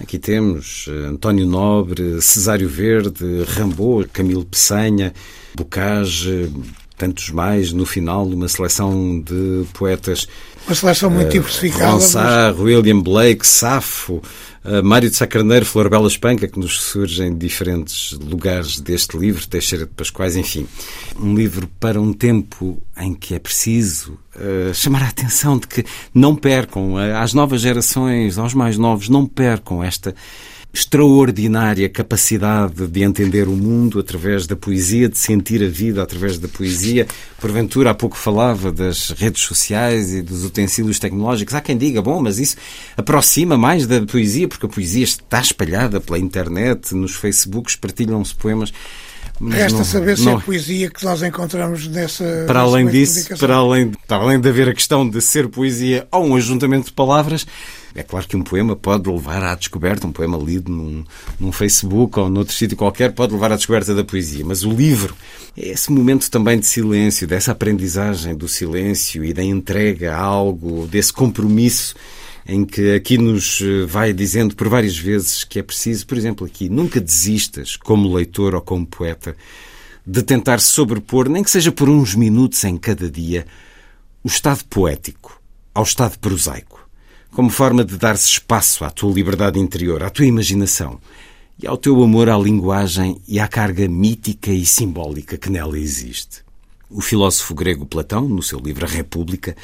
Aqui temos eh, António Nobre, Cesário Verde, Rambo, Camilo Peçanha, Bocage, tantos mais. No final, uma seleção de poetas. Uma seleção muito uh, diversificada. Ronsard, mas... William Blake, Safo, Mário de Sacarneiro, Flor Bela Espanca, que nos surgem de diferentes lugares deste livro, Teixeira de Pascoais, enfim. Um livro para um tempo em que é preciso uh, chamar a atenção de que não percam, uh, às novas gerações, aos mais novos, não percam esta extraordinária capacidade de entender o mundo através da poesia, de sentir a vida através da poesia. Porventura, há pouco falava das redes sociais e dos utensílios tecnológicos. Há quem diga, bom, mas isso aproxima mais da poesia, porque a poesia está espalhada pela internet, nos Facebooks partilham-se poemas. Resta não, saber se é a poesia que nós encontramos nessa. Para além disso, para além, para além de haver a questão de ser poesia ou um ajuntamento de palavras, é claro que um poema pode levar à descoberta, um poema lido num, num Facebook ou noutro sítio qualquer, pode levar à descoberta da poesia. Mas o livro é esse momento também de silêncio, dessa aprendizagem do silêncio e da entrega a algo, desse compromisso em que aqui nos eh, vai dizendo por várias vezes que é preciso, por exemplo, aqui, nunca desistas, como leitor ou como poeta, de tentar sobrepor, nem que seja por uns minutos em cada dia, o estado poético ao estado prosaico como forma de dar-se espaço à tua liberdade interior, à tua imaginação e ao teu amor à linguagem e à carga mítica e simbólica que nela existe. O filósofo grego Platão, no seu livro A República,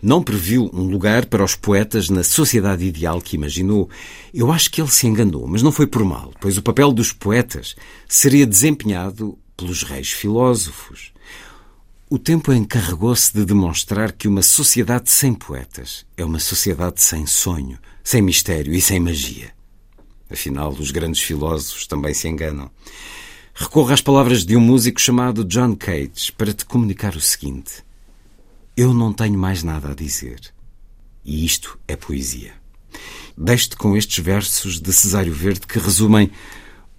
não previu um lugar para os poetas na sociedade ideal que imaginou. Eu acho que ele se enganou, mas não foi por mal, pois o papel dos poetas seria desempenhado pelos reis filósofos. O tempo encarregou-se de demonstrar que uma sociedade sem poetas é uma sociedade sem sonho, sem mistério e sem magia. Afinal, os grandes filósofos também se enganam. Recorro às palavras de um músico chamado John Cage para te comunicar o seguinte: Eu não tenho mais nada a dizer. E isto é poesia. Deixe-te com estes versos de Cesário Verde que resumem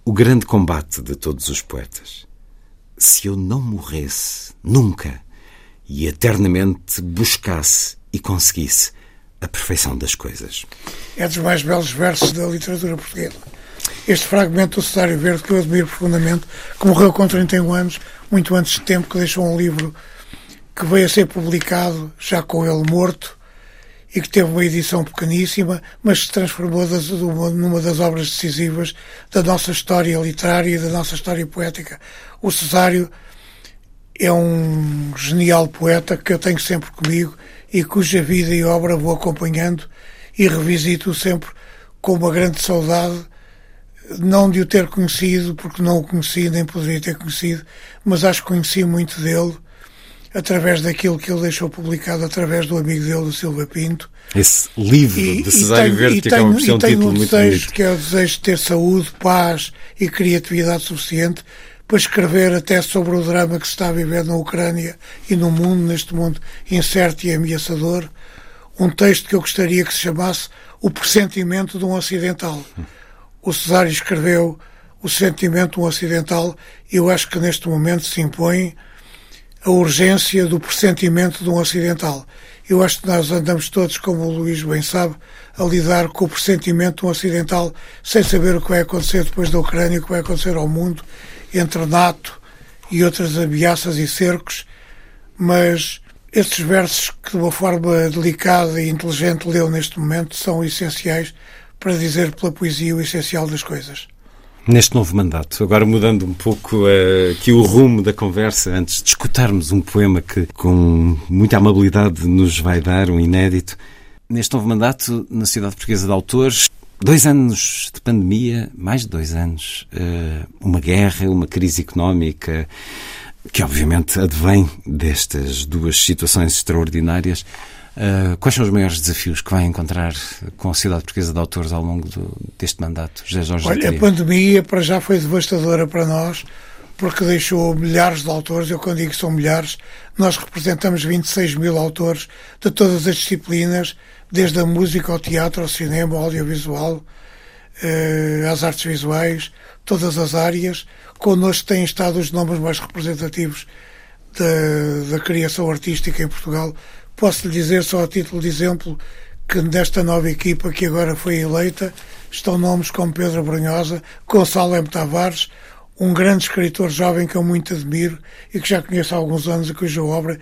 o grande combate de todos os poetas se eu não morresse nunca e eternamente buscasse e conseguisse a perfeição das coisas. É dos mais belos versos da literatura portuguesa. Este fragmento do Cesário Verde, que eu admiro profundamente, que morreu com 31 anos, muito antes de tempo, que deixou um livro que veio a ser publicado já com ele morto, e que teve uma edição pequeníssima, mas se transformou das, numa das obras decisivas da nossa história literária e da nossa história poética. O Cesário é um genial poeta que eu tenho sempre comigo e cuja vida e obra vou acompanhando e revisito sempre com uma grande saudade não de o ter conhecido, porque não o conheci, nem poderia ter conhecido, mas acho que conheci muito dele através daquilo que ele deixou publicado através do amigo dele, do Silva Pinto. Esse livro E- de Cesário Verde que tenho- por ser um título um muito desejo, bonito. que é o desejo de ter saúde, paz e criatividade suficiente para escrever até sobre o drama que se está a viver na Ucrânia e no mundo, neste mundo incerto e ameaçador. Um texto que eu gostaria que se chamasse O Pressentimento de um Ocidental. O Cesário escreveu O Sentimento um Ocidental eu acho que neste momento se impõe a urgência do pressentimento de um ocidental. Eu acho que nós andamos todos, como o Luís bem sabe, a lidar com o pressentimento de um ocidental sem saber o que vai acontecer depois da Ucrânia, o que vai acontecer ao mundo, entre NATO e outras ameaças e cercos, mas estes versos que de uma forma delicada e inteligente leu neste momento são essenciais para dizer pela poesia o essencial das coisas. Neste novo mandato, agora mudando um pouco eh, aqui o rumo da conversa, antes de escutarmos um poema que com muita amabilidade nos vai dar, um inédito. Neste novo mandato, na Sociedade Portuguesa de Autores, dois anos de pandemia, mais de dois anos, eh, uma guerra, uma crise económica, que obviamente advém destas duas situações extraordinárias. Uh, quais são os maiores desafios que vai encontrar com a Sociedade Portuguesa de Autores ao longo do- deste mandato, José Jorge Olha, a pandemia para já foi devastadora para nós, porque deixou milhares de autores. Eu, quando digo que são milhares, nós representamos 26 mil autores de todas as disciplinas, desde a música ao teatro, ao cinema, ao audiovisual, eh, às artes visuais, todas as áreas. Connosco têm estado os nomes mais representativos da, da criação artística em Portugal. Posso lhe dizer, só a título de exemplo, que nesta nova equipa que agora foi eleita estão nomes como Pedro Brunhosa, Gonçalo M. Tavares, um grande escritor jovem que eu muito admiro e que já conheço há alguns anos e cuja obra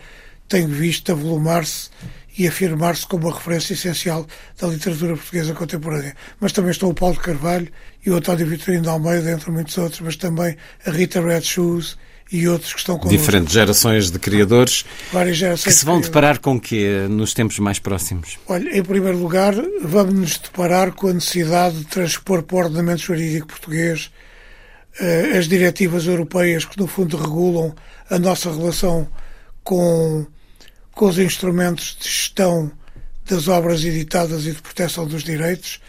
tenho visto avolumar-se e afirmar-se como uma referência essencial da literatura portuguesa contemporânea. Mas também estão o Paulo Carvalho e o António Vitorino de Almeida, entre muitos outros, mas também a Rita Red Shoes e outros que estão com Diferentes gerações de criadores várias que gerações se vão de- deparar com o quê nos tempos mais próximos? Olha, em primeiro lugar, vamos nos deparar com a necessidade de transpor para o ordenamento jurídico português eh, as diretivas europeias que, no fundo, regulam a nossa relação com, com os instrumentos de gestão das obras editadas e de proteção dos direitos.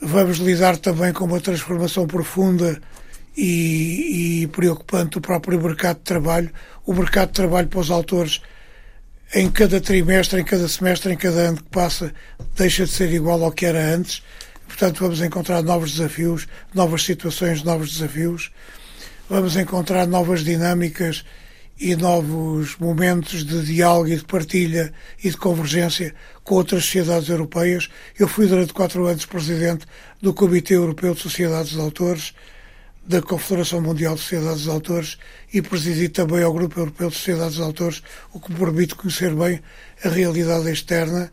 Vamos lidar também com uma transformação profunda e, e preocupante do próprio mercado de trabalho. O mercado de trabalho para os autores em cada trimestre, em cada semestre, em cada ano que passa, deixa de ser igual ao que era antes. Portanto, vamos encontrar novos desafios, novas situações, novos desafios. Vamos encontrar novas dinâmicas e novos momentos de diálogo e de partilha e de convergência com outras sociedades europeias. Eu fui durante quatro anos presidente do Comitê Europeu de Sociedades de Autores, da Confederação Mundial de Sociedades de Autores e presidi também ao Grupo Europeu de Sociedades de Autores, o que me permite conhecer bem a realidade externa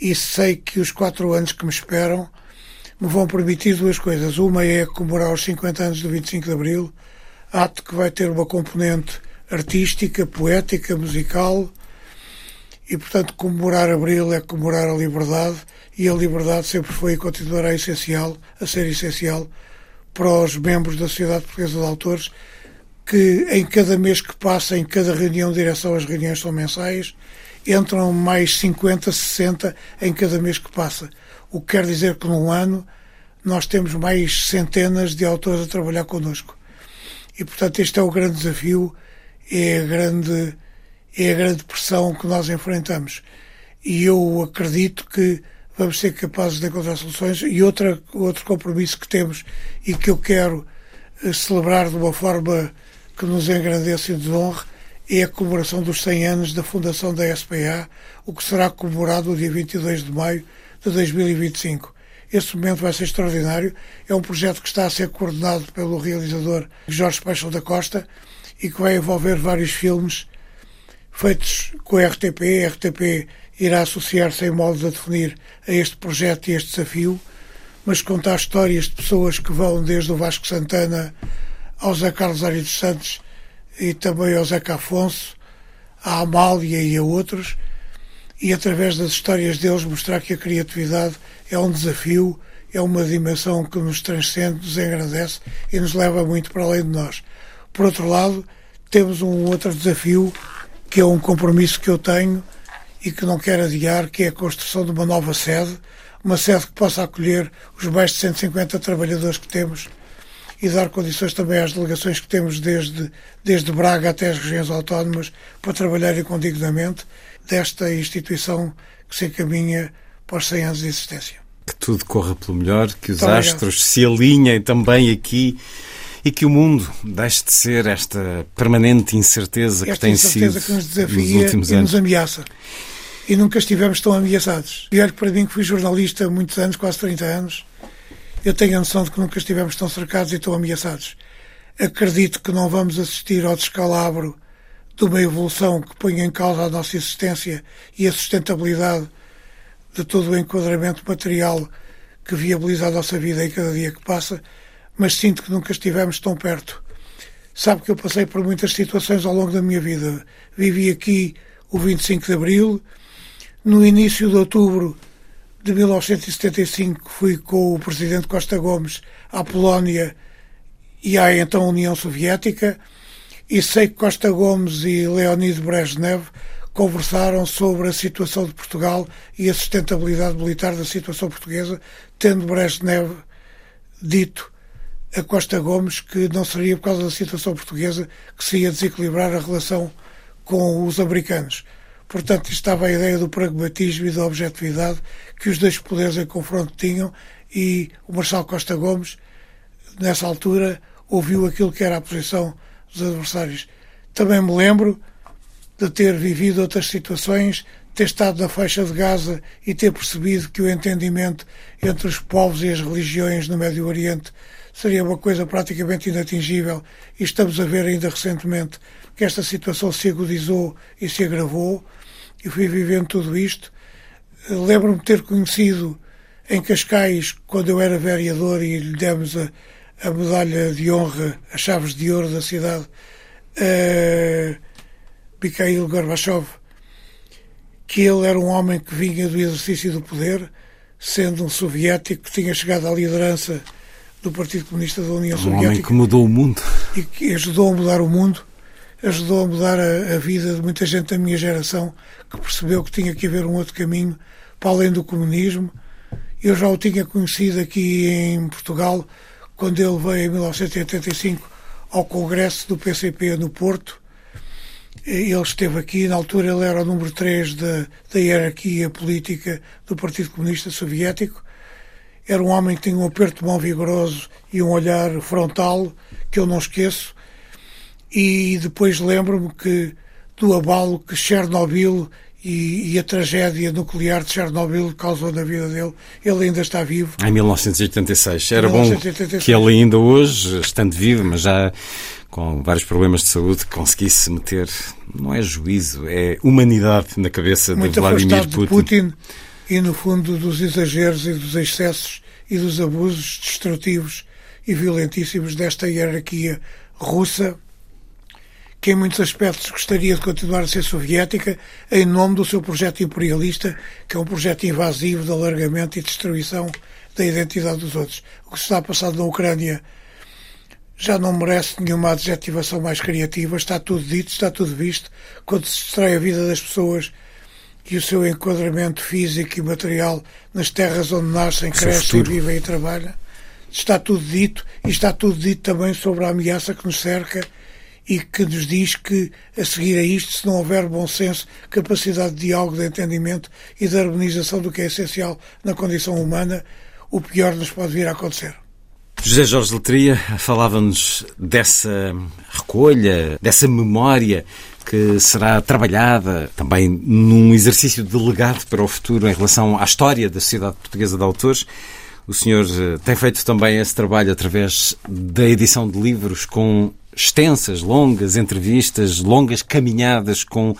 e sei que os quatro anos que me esperam me vão permitir duas coisas. Uma é comemorar os 50 anos do 25 de Abril, ato que vai ter uma componente artística, poética, musical e, portanto, comemorar Abril é comemorar a liberdade e a liberdade sempre foi e continuará essencial, a ser essencial para os membros da Sociedade Portuguesa de Autores que em cada mês que passa, em cada reunião de direção, as reuniões são mensais, entram mais 50, 60 em cada mês que passa. O que quer dizer que num ano nós temos mais centenas de autores a trabalhar connosco. E, portanto, este é o grande desafio, é a grande, é a grande pressão que nós enfrentamos. E eu acredito que vamos ser capazes de encontrar soluções. E outra, outro compromisso que temos e que eu quero eh, celebrar de uma forma que nos engrandeça e nos honre é a comemoração dos 100 anos da fundação da SPA, o que será comemorado no dia 22 de maio de 2025. Esse momento vai ser extraordinário. É um projeto que está a ser coordenado pelo realizador Jorge Paixão da Costa e que vai envolver vários filmes feitos com a RTP. A RTP irá associar-se em modos a definir a este projeto e este desafio, mas contar histórias de pessoas que vão desde o Vasco Santana ao Zé Carlos Ari dos Santos e também ao Zeca Afonso, à Amália e a outros, e através das histórias deles mostrar que a criatividade é um desafio é uma dimensão que nos transcende, nos engrandece e nos leva muito para além de nós. Por outro lado, temos um outro desafio, que é um compromisso que eu tenho e que não quero adiar, que é a construção de uma nova sede, uma sede que possa acolher os mais de 150 trabalhadores que temos e dar condições também às delegações que temos desde, desde Braga até as regiões autónomas para trabalharem com dignamente desta instituição que se encaminha para os 100 anos de existência. Que tudo corra pelo melhor, que os Muito astros obrigado. se alinhem também aqui e que o mundo deixe de ser esta permanente incerteza esta que tem incerteza sido que nos desafia nos últimos e anos. nos ameaça. E nunca estivemos tão ameaçados. E olho para mim que fui jornalista há muitos anos, quase 30 anos, eu tenho a noção de que nunca estivemos tão cercados e tão ameaçados. Acredito que não vamos assistir ao descalabro de uma evolução que ponha em causa a nossa existência e a sustentabilidade de todo o enquadramento material que viabiliza a nossa vida em cada dia que passa, mas sinto que nunca estivemos tão perto. Sabe que eu passei por muitas situações ao longo da minha vida. Vivi aqui o 25 de Abril. No início de outubro de 1975 fui com o presidente Costa Gomes à Polónia e à então União Soviética e sei que Costa Gomes e Leonid Brezhnev conversaram sobre a situação de Portugal e a sustentabilidade militar da situação portuguesa, tendo Brezhnev dito a Costa Gomes que não seria por causa da situação portuguesa que se ia desequilibrar a relação com os americanos. Portanto, estava a ideia do pragmatismo e da objetividade que os dois poderes em confronto tinham e o Marshal Costa Gomes, nessa altura, ouviu aquilo que era a posição dos adversários. Também me lembro de ter vivido outras situações, ter estado na faixa de Gaza e ter percebido que o entendimento entre os povos e as religiões no Médio Oriente seria uma coisa praticamente inatingível e estamos a ver ainda recentemente que esta situação se agudizou e se agravou e fui vivendo tudo isto. Lembro-me de ter conhecido em Cascais, quando eu era vereador e lhe demos a, a medalha de honra, as chaves de ouro da cidade, a Mikhail Gorbachev, que ele era um homem que vinha do exercício do poder, sendo um soviético que tinha chegado à liderança do Partido Comunista da União um Soviética. Um homem que mudou o mundo. E que ajudou a mudar o mundo, ajudou a mudar a, a, vida de muita gente da minha geração que percebeu que tinha que haver um outro caminho para além do comunismo. Eu já o tinha conhecido aqui em Portugal quando ele veio em 1985 ao Congresso do PCP no Porto. Ele esteve aqui, na altura ele era o número 3 da, da hierarquia política do Partido Comunista Soviético era um homem que tinha um aperto de mão vigoroso e um olhar frontal que eu não esqueço. E depois lembro-me que do abalo que Chernobyl e, e, a tragédia nuclear de Chernobyl causou na vida dele. Ele ainda está vivo. Em 1986. Era 1986. bom que ele ainda hoje, estando vivo, mas já com vários problemas de saúde, conseguisse meter, não é juízo, é humanidade na cabeça Muito de Vladimir Putin. De Putin e, no fundo, dos exageros e dos excessos e dos abusos destrutivos e violentíssimos desta hierarquia russa, que em muitos aspectos gostaria de continuar a ser soviética em nome do seu projeto imperialista, que é um projeto invasivo de alargamento e destruição da identidade dos outros. O que se está a passar na Ucrânia já não merece nenhuma adjetivação mais criativa, está tudo dito, está tudo visto. Quando se destrói a vida das pessoas e o seu enquadramento físico e material nas terras onde nascem, crescem, vivem e trabalham. Está tudo dito e está tudo dito também sobre a ameaça que nos cerca e que nos diz que, a seguir a isto, se não houver bom senso, capacidade de diálogo, de entendimento e de harmonização do que é essencial na condição humana, o pior nos pode vir a acontecer. José Jorge Letria falava-nos dessa recolha, dessa memória que será trabalhada também num exercício de legado para o futuro em relação à história da Sociedade Portuguesa de Autores. O senhor eh, tem feito também esse trabalho através da edição de livros com extensas, longas entrevistas, longas caminhadas com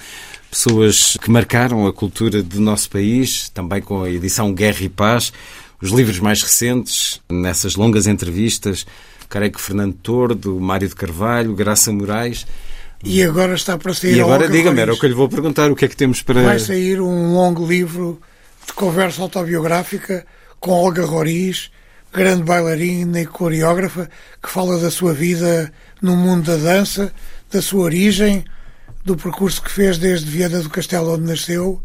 pessoas que marcaram a cultura do nosso país, também com a edição Guerra e Paz. Os livros mais recentes, nessas longas entrevistas, creio que Fernando Tordo, Mário de Carvalho, Graça Moraes, e agora está para sair. E agora diga-me, era o que eu lhe vou perguntar, o que é que temos para. Vai sair um longo livro de conversa autobiográfica com Olga Roriz, grande bailarina e coreógrafa que fala da sua vida no mundo da dança, da sua origem, do percurso que fez desde Viana do Castelo, onde nasceu,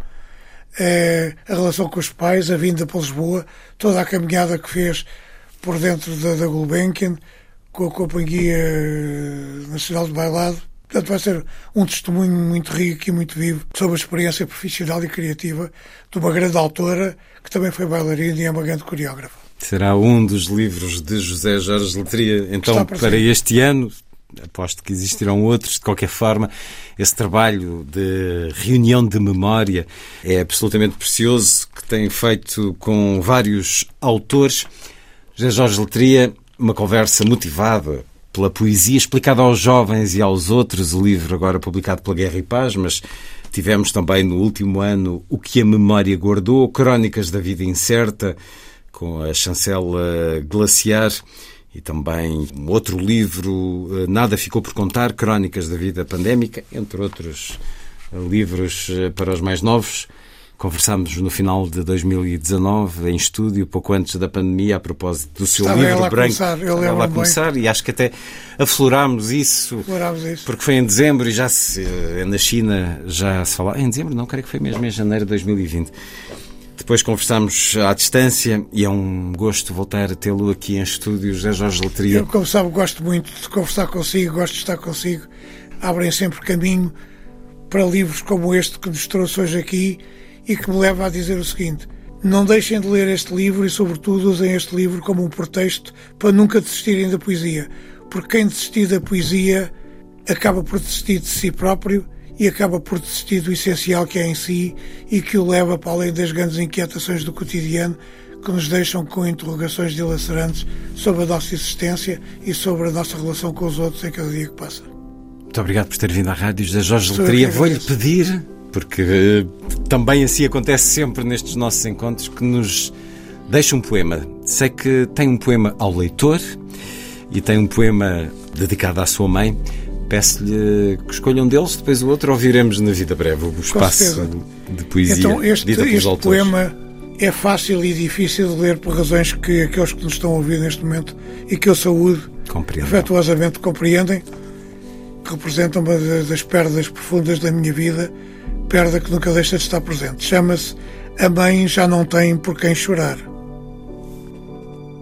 eh, a relação com os pais, a vinda para Lisboa, toda a caminhada que fez por dentro da, da Gulbenkian, com a Companhia Nacional de Bailado. Portanto, vai ser um testemunho muito rico e muito vivo sobre a experiência profissional e criativa de uma grande autora que também foi bailarina e é uma grande coreógrafa. Será um dos livros de José Jorge Letria, então, para, para este ano. Aposto que existirão outros, de qualquer forma. Esse trabalho de reunião de memória é absolutamente precioso, que tem feito com vários autores. José Jorge Letria, uma conversa motivada pela poesia explicada aos jovens e aos outros, o livro agora publicado pela Guerra e Paz, mas tivemos também no último ano O que a Memória Guardou, Crónicas da Vida Incerta, com a chancela Glaciar, e também um outro livro, eh, Nada Ficou por Contar, Crónicas da Vida Pandémica, entre outros eh, livros eh, para os mais novos. Conversámos no final de 2019 em estúdio, pouco antes da pandemia, a propósito do seu Estava livro ela a branco. começar, eu Estava a começar e acho que até aflorámos isso, Explorámos isso. porque foi em dezembro e já se, na China já se falava. Em dezembro, não, creio que foi mesmo em janeiro de 2020. Depois conversámos à distância e é um gosto voltar a tê-lo aqui em estúdio, José Jorge Letria. Eu, como sabe, gosto muito de conversar consigo, gosto de estar consigo. Abrem sempre caminho para livros como este que nos trouxe hoje aqui e que me leva a dizer o seguinte: não deixem de ler este livro e, sobretudo, usem este livro como um pretexto para nunca desistirem da poesia. Porque quem desistir da poesia acaba por desistir de si próprio e acaba por desistir do essencial que é em si e que o leva para além das grandes inquietações do cotidiano que nos deixam com interrogações dilacerantes sobre a nossa existência e sobre a nossa relação com os outros em cada dia que passa. Muito obrigado por ter vindo à rádio, José Jorge Sou Letria. Vou-lhe pedir, porque eh, também assim acontece sempre nestes nossos encontros, que nos deixe um poema. Sei que tem um poema ao leitor e tem um poema dedicado à sua mãe. Peço-lhe que escolha um deles, depois o outro ouviremos na vida breve, o espaço de poesia Então, este, este poema é fácil e difícil de ler por razões que aqueles que nos estão a ouvir neste momento e que eu saúde Compreendo. afetuosamente compreendem, que representam uma da- das perdas profundas da minha vida, perda que nunca deixa de estar presente. Chama-se A Mãe Já Não Tem Por Quem Chorar.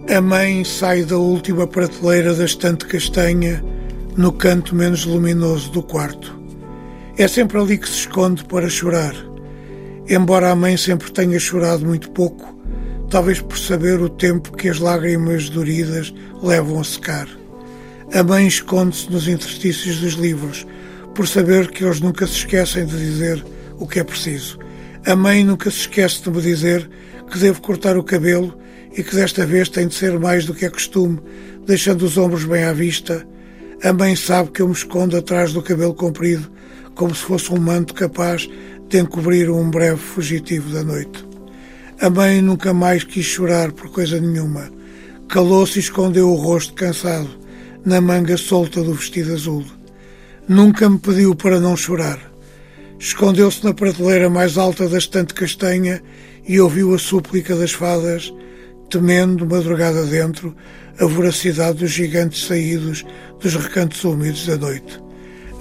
A mãe sai da última prateleira da estante castanha no canto menos luminoso do quarto. É sempre ali que se esconde para chorar. Embora a mãe sempre tenha chorado muito pouco, talvez por saber o tempo que as lágrimas doridas levam a secar. A mãe esconde-se nos interstícios dos livros, por saber que eles nunca se esquecem de dizer o que é preciso. A mãe nunca se esquece de me dizer que devo cortar o cabelo e que desta vez tem de ser mais do que é costume, deixando os ombros bem à vista. A mãe sabe que eu me escondo atrás do cabelo comprido, como se fosse um manto capaz de encobrir um breve fugitivo da noite. A mãe nunca mais quis chorar por coisa nenhuma. Calou-se e escondeu o rosto cansado na manga solta do vestido azul. Nunca me pediu para não chorar. Escondeu-se na prateleira mais alta da estante castanha e ouviu a súplica das fadas, temendo, madrugada dentro, a voracidade dos gigantes saídos dos recantos úmidos da noite.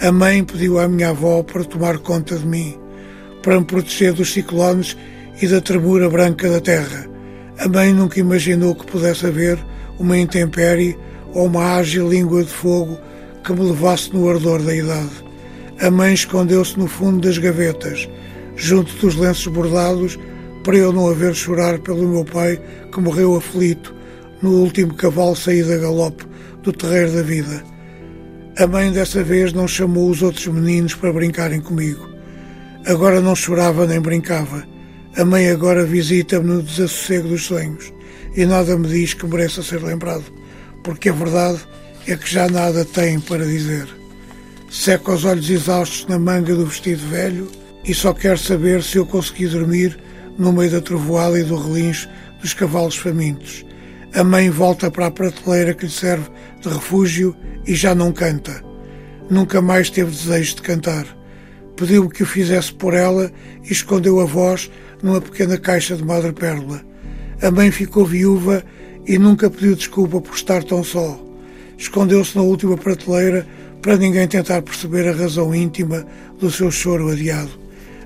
A mãe pediu à minha avó para tomar conta de mim, para me proteger dos ciclones e da tremura branca da terra. A mãe nunca imaginou que pudesse haver uma intempérie ou uma ágil língua de fogo que me levasse no ardor da idade. A mãe escondeu-se no fundo das gavetas, junto dos lenços bordados, para eu não haver chorar pelo meu pai que morreu aflito no último cavalo saído a galope do terreiro da vida. A mãe dessa vez não chamou os outros meninos para brincarem comigo. Agora não chorava nem brincava. A mãe agora visita-me no desassossego dos sonhos e nada me diz que mereça ser lembrado, porque a verdade é que já nada tem para dizer. Seca os olhos exaustos na manga do vestido velho e só quer saber se eu consegui dormir no meio da trovoada e do relincho dos cavalos famintos. A mãe volta para a prateleira que lhe serve de refúgio e já não canta. Nunca mais teve desejo de cantar. Pediu-me que o fizesse por ela e escondeu a voz numa pequena caixa de madrepérola. A mãe ficou viúva e nunca pediu desculpa por estar tão só. Escondeu-se na última prateleira para ninguém tentar perceber a razão íntima do seu choro adiado.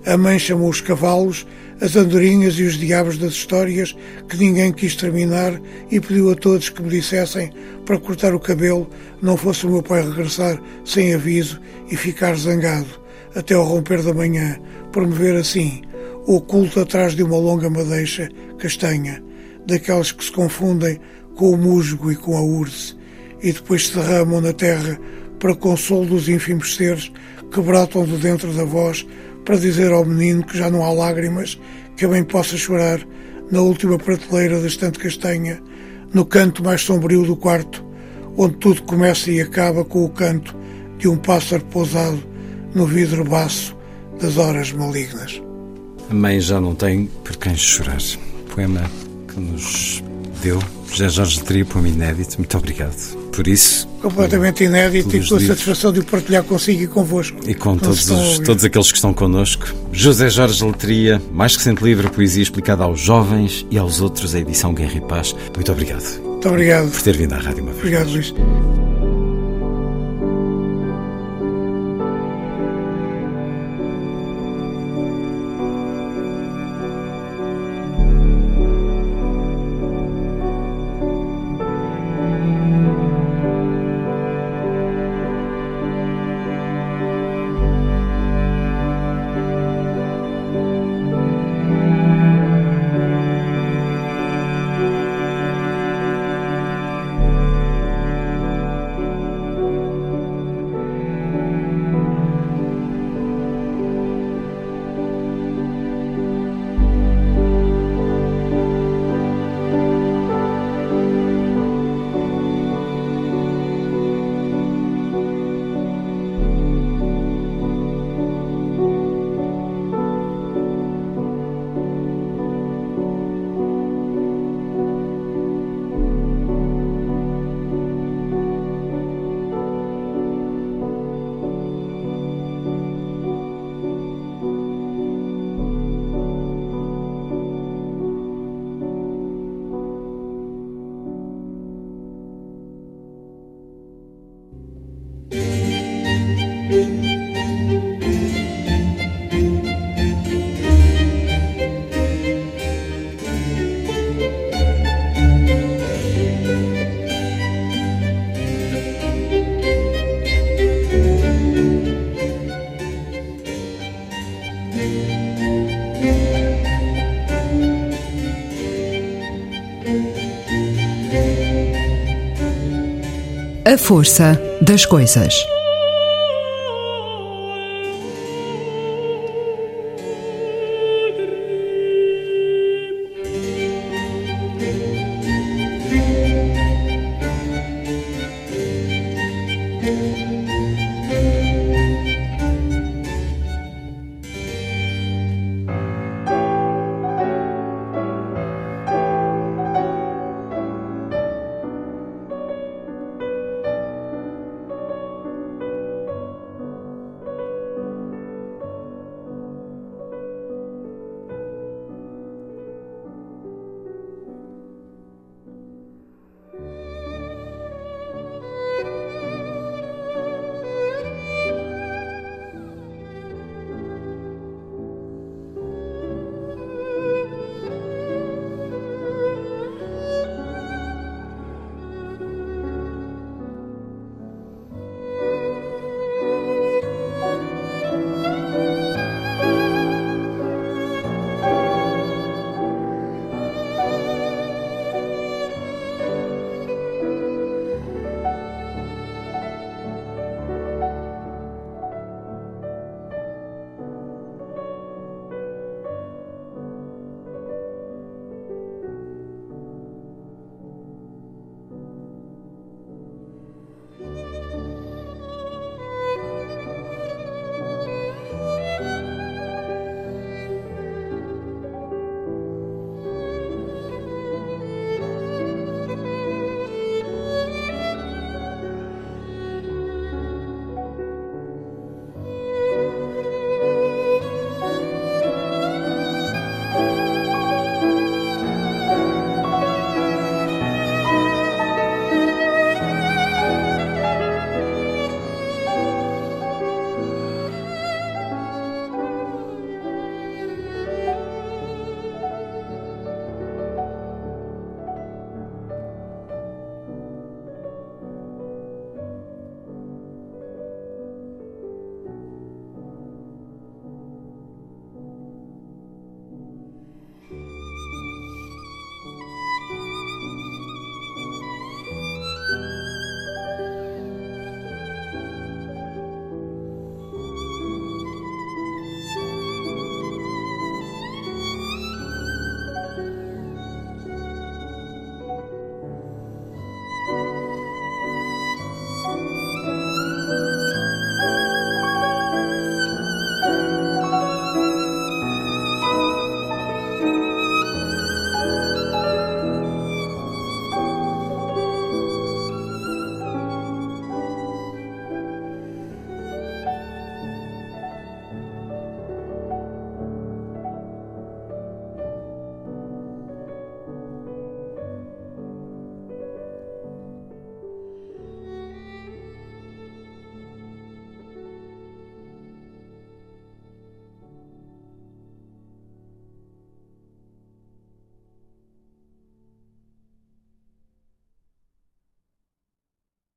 A mãe chamou os cavalos, as andorinhas e os diabos das histórias que ninguém quis terminar e pediu a todos que me dissessem para cortar o cabelo, não fosse o meu pai regressar sem aviso e ficar zangado, até ao romper da manhã, por me ver assim, oculto atrás de uma longa madeixa castanha, daquelas que se confundem com o musgo e com a urze, e depois se derramam na terra para consolo dos ínfimos seres que brotam de dentro da voz para dizer ao menino que já não há lágrimas, que bem possa chorar na última prateleira da estante castanha, no canto mais sombrio do quarto, onde tudo começa e acaba com o canto de um pássaro pousado no vidro baço das horas malignas. A mãe já não tem por quem chorar. Poema que nos deu José Jorge Tria, poema inédito. Muito obrigado por isso. Completamente inédito e com a satisfação de o partilhar consigo e convosco. E com todos, os, todos aqueles que estão connosco. José Jorge Letria, mais recente livro, Poesia explicada aos jovens e aos outros, a edição Guerra e Paz. Muito obrigado. Muito obrigado. Por ter vindo à rádio uma vez. Obrigado, Luís. A força das coisas.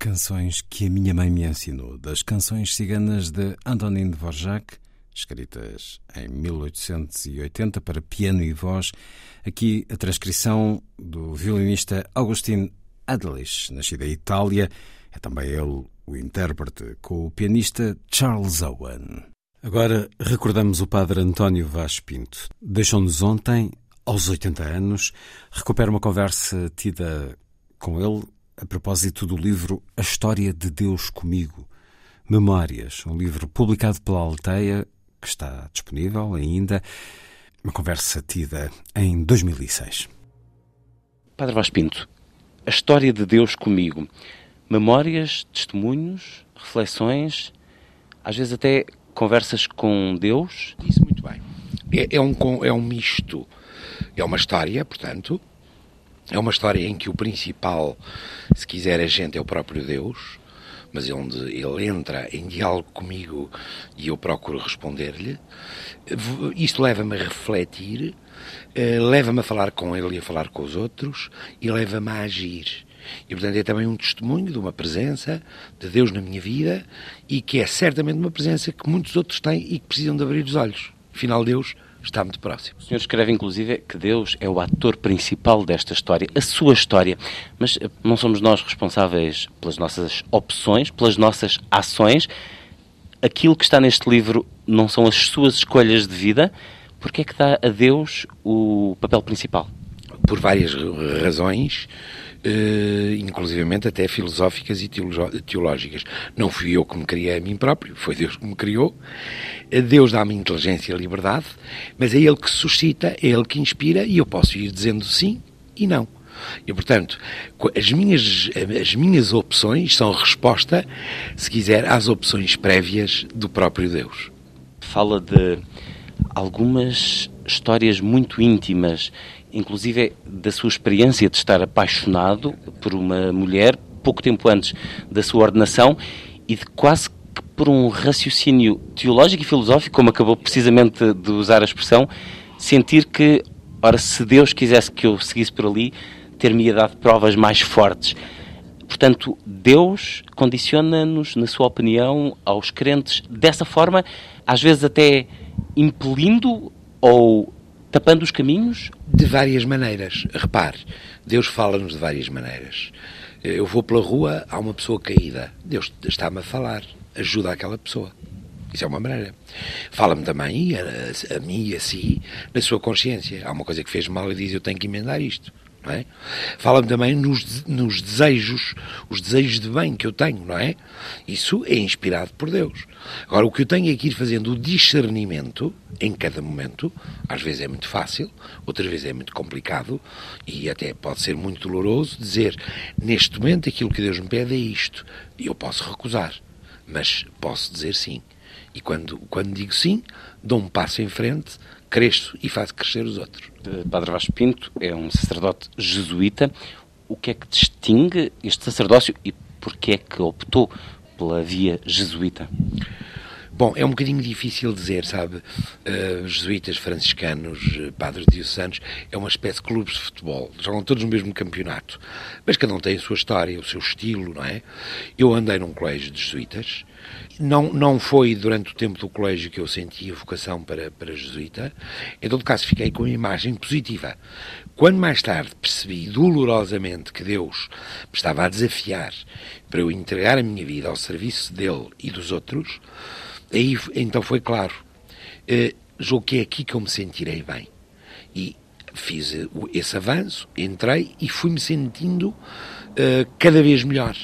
Canções que a minha mãe me ensinou, das canções ciganas de Antonin Dvorak, escritas em 1880 para piano e voz. Aqui a transcrição do violinista Augustin Adlich, nascido em Itália. É também ele o intérprete com o pianista Charles Owen. Agora recordamos o padre António Vaz Pinto. Deixou-nos ontem, aos 80 anos, recupera uma conversa tida com ele a propósito do livro A História de Deus Comigo. Memórias, um livro publicado pela Alteia, que está disponível ainda, uma conversa tida em 2006. Padre Vaz Pinto, A História de Deus Comigo. Memórias, testemunhos, reflexões, às vezes até conversas com Deus. Isso muito bem. É, é, um, é um misto. É uma história, portanto, é uma história em que o principal, se quiser, agente é o próprio Deus, mas é onde ele entra em diálogo comigo e eu procuro responder-lhe. Isto leva-me a refletir, eh, leva-me a falar com ele e a falar com os outros e leva-me a agir. E, portanto, é também um testemunho de uma presença de Deus na minha vida e que é certamente uma presença que muitos outros têm e que precisam de abrir os olhos. Afinal, Deus está muito próximo. O senhor escreve, inclusive, que Deus é o ator principal desta história, a sua história. Mas eh, não somos nós responsáveis pelas nossas opções, pelas nossas ações. Aquilo que está neste livro não são as suas escolhas de vida. Por que é que dá a Deus o papel principal? Por várias razões. Uh, inclusivamente até filosóficas e teológicas. Não fui eu que me criei a mim próprio, foi Deus que me criou. Eh, Deus dá-me inteligência e liberdade, mas é Ele que suscita, é Ele que inspira e eu posso ir dizendo sim e não. E, portanto, as minhas, as minhas opções são resposta, se quiser, às opções prévias do próprio Deus. Fala de algumas histórias muito íntimas inclusive da sua experiência de estar apaixonado por uma mulher pouco tempo antes da sua ordenação e de quase que por um raciocínio teológico e filosófico, como acabou precisamente de usar a expressão, sentir que, ora, se Deus quisesse que eu seguisse por ali, ter-me dado provas mais fortes. Portanto, Deus condiciona-nos, na sua opinião, aos crentes dessa forma, às vezes até impelindo ou tapando os caminhos? De várias maneiras. Repare, Deus fala-nos de várias maneiras. Eu vou pela rua, há uma pessoa caída. Deus está-me a falar. Ajuda aquela pessoa. Isso é uma maneira. Fala-me também, a, a, mim e a si, na sua consciência. Há uma coisa que fez mal e diz: Eu tenho que emendar isto. É? Fala-me também nos, nos, desejos, os desejos de bem que eu tenho, não é? Isso é inspirado por Deus. Agora, o que eu tenho é que ir fazendo o discernimento em cada momento. Às vezes é muito fácil, outras vezes é muito complicado e até pode ser muito doloroso dizer neste momento aquilo que Deus me pede é isto. E eu posso recusar, mas posso dizer sim. E quando, quando digo sim, dou um passo em frente, cresço e faço crescer os outros. Padre Vasco Pinto é um sacerdote jesuíta. O que é que distingue este sacerdócio e porquê é que optou pela via jesuíta? Bom, é um bocadinho difícil dizer, sabe? Uh, jesuítas, franciscanos, uh, padres diocesanos, é uma espécie de clubes de futebol. Jogam todos no mesmo campeonato. Mas cada um tem a sua história, o seu estilo, não é? Eu andei num colégio de jesuítas não, não foi durante o tempo do colégio que eu senti a vocação para, para jesuíta. Em todo caso, fiquei com uma imagem positiva. Quando mais tarde percebi dolorosamente que Deus me estava a desafiar para eu entregar a minha vida ao serviço dele e dos outros, aí então foi claro. Uh, julgo que é aqui que eu me sentirei bem. E fiz esse avanço, entrei e fui-me sentindo uh, cada vez melhor.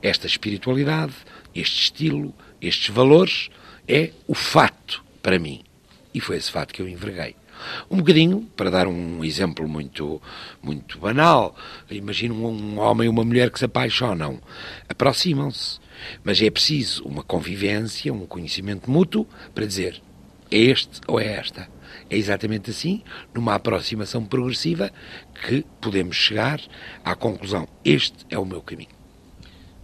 Esta espiritualidade, este estilo, estes valores, é o fato para mim. E foi esse fato que eu enverguei. Um bocadinho, para dar um exemplo muito, muito banal, imagina um homem e uma mulher que se apaixonam, aproximam-se, mas é preciso uma convivência, um conhecimento mútuo para dizer é este ou é esta. É exatamente assim, numa aproximação progressiva, que podemos chegar à conclusão: este é o meu caminho.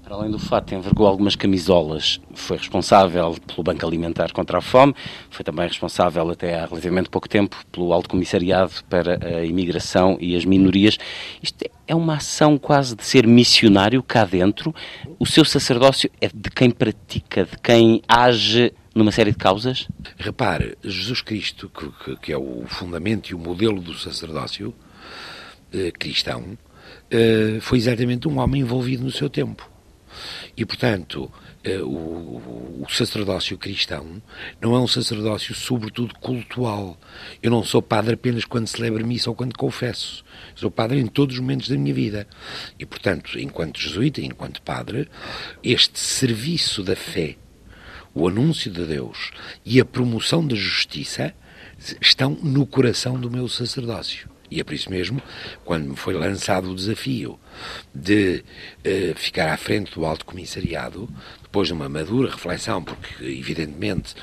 Para além do fato, envergou algumas camisolas, foi responsável pelo Banco Alimentar contra a Fome, foi também responsável até há relativamente pouco tempo pelo Alto Comissariado para a Imigração e as Minorias. Isto é uma ação quase de ser missionário cá dentro. O seu sacerdócio é de quem pratica, de quem age numa série de causas? Repare, Jesus Cristo, que, que é o fundamento e o modelo do sacerdócio eh, cristão, eh, foi exatamente um homem envolvido no seu tempo. E, portanto, eh, o, o, sacerdócio cristão não é um sacerdócio, sobretudo, cultual. Eu não sou padre apenas quando celebro missa ou quando confesso. Sou padre em todos os momentos da minha vida. E, portanto, enquanto jesuíta, enquanto padre, este serviço da fé, o anúncio de Deus e a promoção da justiça estão no coração do meu sacerdócio. E é por isso mesmo, quando me foi lançado o desafio de uh, ficar à frente do Alto Comissariado, depois de uma madura reflexão, porque evidentemente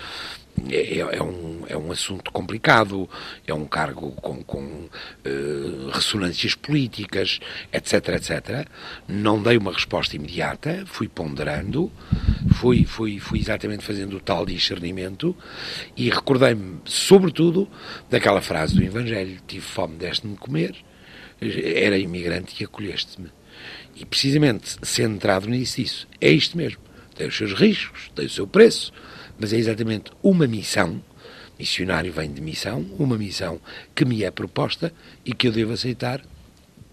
é, é, um, é um assunto complicado, é um cargo com, com uh, ressonâncias políticas, etc, etc. Não dei uma resposta imediata, fui ponderando, fui, fui, fui exatamente fazendo o tal discernimento e recordei-me, sobretudo, daquela frase do Evangelho: Tive fome, deste-me comer, era imigrante e acolheste-me. E precisamente centrado nisso, isso, é isto mesmo. Tem os seus riscos, tem o seu preço, mas é exatamente uma missão. Missionário vem de missão, uma missão que me é proposta e que eu devo aceitar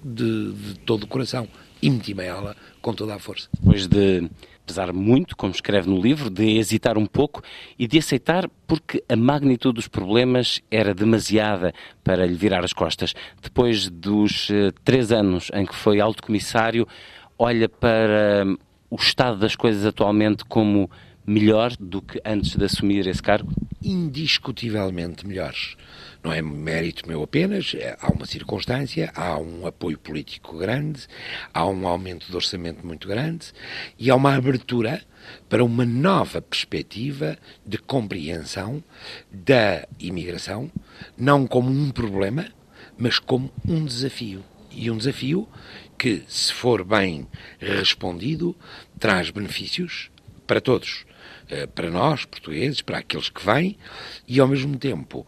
de, de todo o coração. E meti-me ela com toda a força. Depois de pesar muito, como escreve no livro, de hesitar um pouco e de aceitar porque a magnitude dos problemas era demasiada para lhe virar as costas. Depois dos uh, três anos em que foi alto comissário, olha para um, o estado das coisas atualmente como melhor do que antes de assumir esse cargo? Indiscutivelmente melhores. Não é mérito meu apenas, é, há uma circunstância, há um apoio político grande, há um aumento de orçamento muito grande e há uma abertura para uma nova perspectiva de compreensão da imigração, não como um problema, mas como um desafio. E um desafio que, se for bem respondido, traz benefícios para todos para nós, portugueses, para aqueles que vêm, e ao mesmo tempo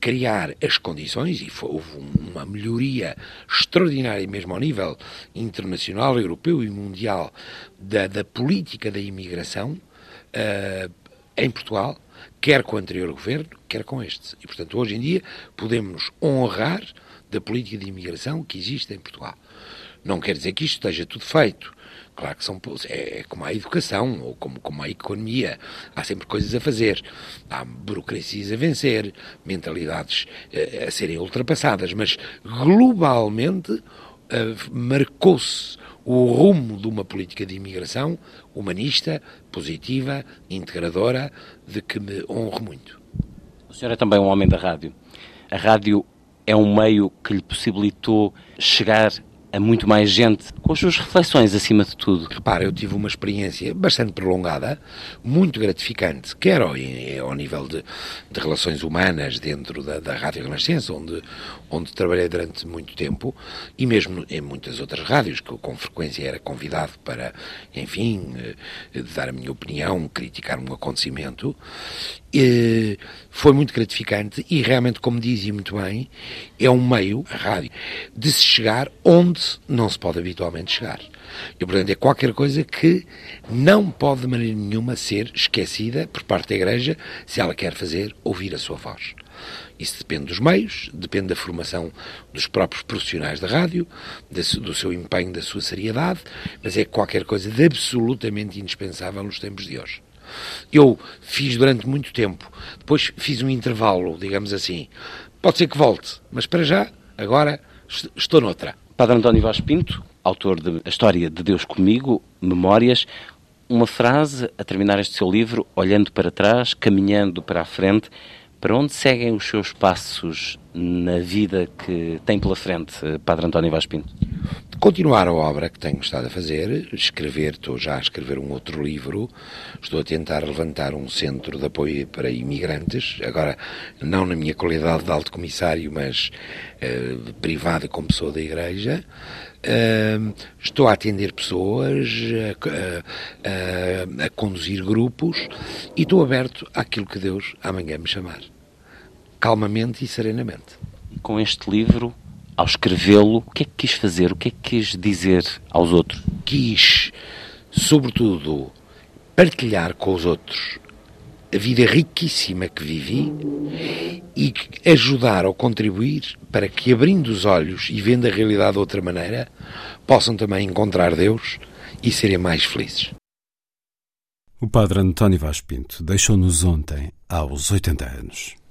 criar as condições, e houve uma melhoria extraordinária, mesmo ao nível internacional, europeu e mundial, da, da política da imigração uh, em Portugal, quer com o anterior governo, quer com este. E, portanto, hoje em dia podemos honrar da política de imigração que existe em Portugal. Não quer dizer que isto esteja tudo feito. Claro que são, é, é como a educação ou como, como a economia. Há sempre coisas a fazer. Há burocracias a vencer, mentalidades eh, a serem ultrapassadas, mas globalmente eh, marcou-se o rumo de uma política de imigração humanista, positiva, integradora, de que me honro muito. O senhor é também um homem da rádio. A rádio é um meio que lhe possibilitou chegar a muito mais gente, com as suas reflexões acima de tudo. Repara, eu tive uma experiência bastante prolongada, muito gratificante, quer ao, ao nível de, de, relações humanas dentro da, da Rádio Renascença, onde, onde trabalhei durante muito tempo, e mesmo em muitas outras rádios, que eu com frequência era convidado para, enfim, eh, dar a minha opinião, criticar um acontecimento, e foi muito gratificante e realmente, como dizia muito bem, é um meio, a rádio, de se chegar onde não se pode habitualmente chegar. E, portanto, é qualquer coisa que não pode de maneira nenhuma ser esquecida por parte da Igreja se ela quer fazer ouvir a sua voz. Isso depende dos meios, depende da formação dos próprios profissionais da rádio, do seu empenho, da sua seriedade, mas é qualquer coisa de absolutamente indispensável nos tempos de hoje. Eu fiz durante muito tempo, depois fiz um intervalo, digamos assim. Pode ser que volte, mas para já, agora, estou noutra. Padre António Vaz Pinto, autor de A História de Deus Comigo, Memórias, uma frase a terminar este seu livro, olhando para trás, caminhando para a frente, para onde seguem os seus passos na vida que tem pela frente, Padre António Vaz Pinto? continuar a obra que tenho estado a fazer, escrever, estou já a escrever um outro livro, estou a tentar levantar um centro de apoio para imigrantes, agora não na minha qualidade de alto comissário, mas uh, privado como pessoa da Igreja. Uh, estou a atender pessoas, a, a, a conduzir grupos e estou aberto àquilo que Deus amanhã me chamar. Calmamente e serenamente. Com este livro, ao escrevê-lo, o que é que quis fazer? O que é que quis dizer aos outros? Quis, sobretudo, partilhar com os outros a vida riquíssima que vivi e ajudar ou contribuir para que, abrindo os olhos e vendo a realidade de outra maneira, possam também encontrar Deus e serem mais felizes. O padre António Vaz Pinto deixou-nos ontem, aos 80 anos.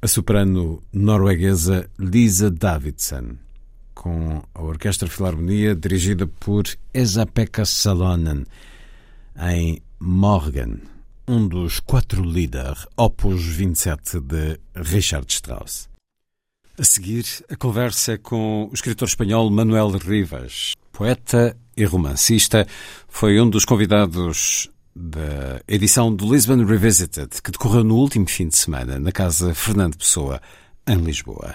A soprano norueguesa Lisa Davidson, com a Orquestra Filarmonia dirigida por Esa-Pekka Salonen, em Morgan, um dos quatro líderes, opus 27 de Richard Strauss. A seguir, a conversa com o escritor espanhol Manuel Rivas, poeta e romancista, foi um dos convidados da edição do Lisbon Revisited, que decorreu no último fim de semana na Casa Fernando Pessoa, em Lisboa.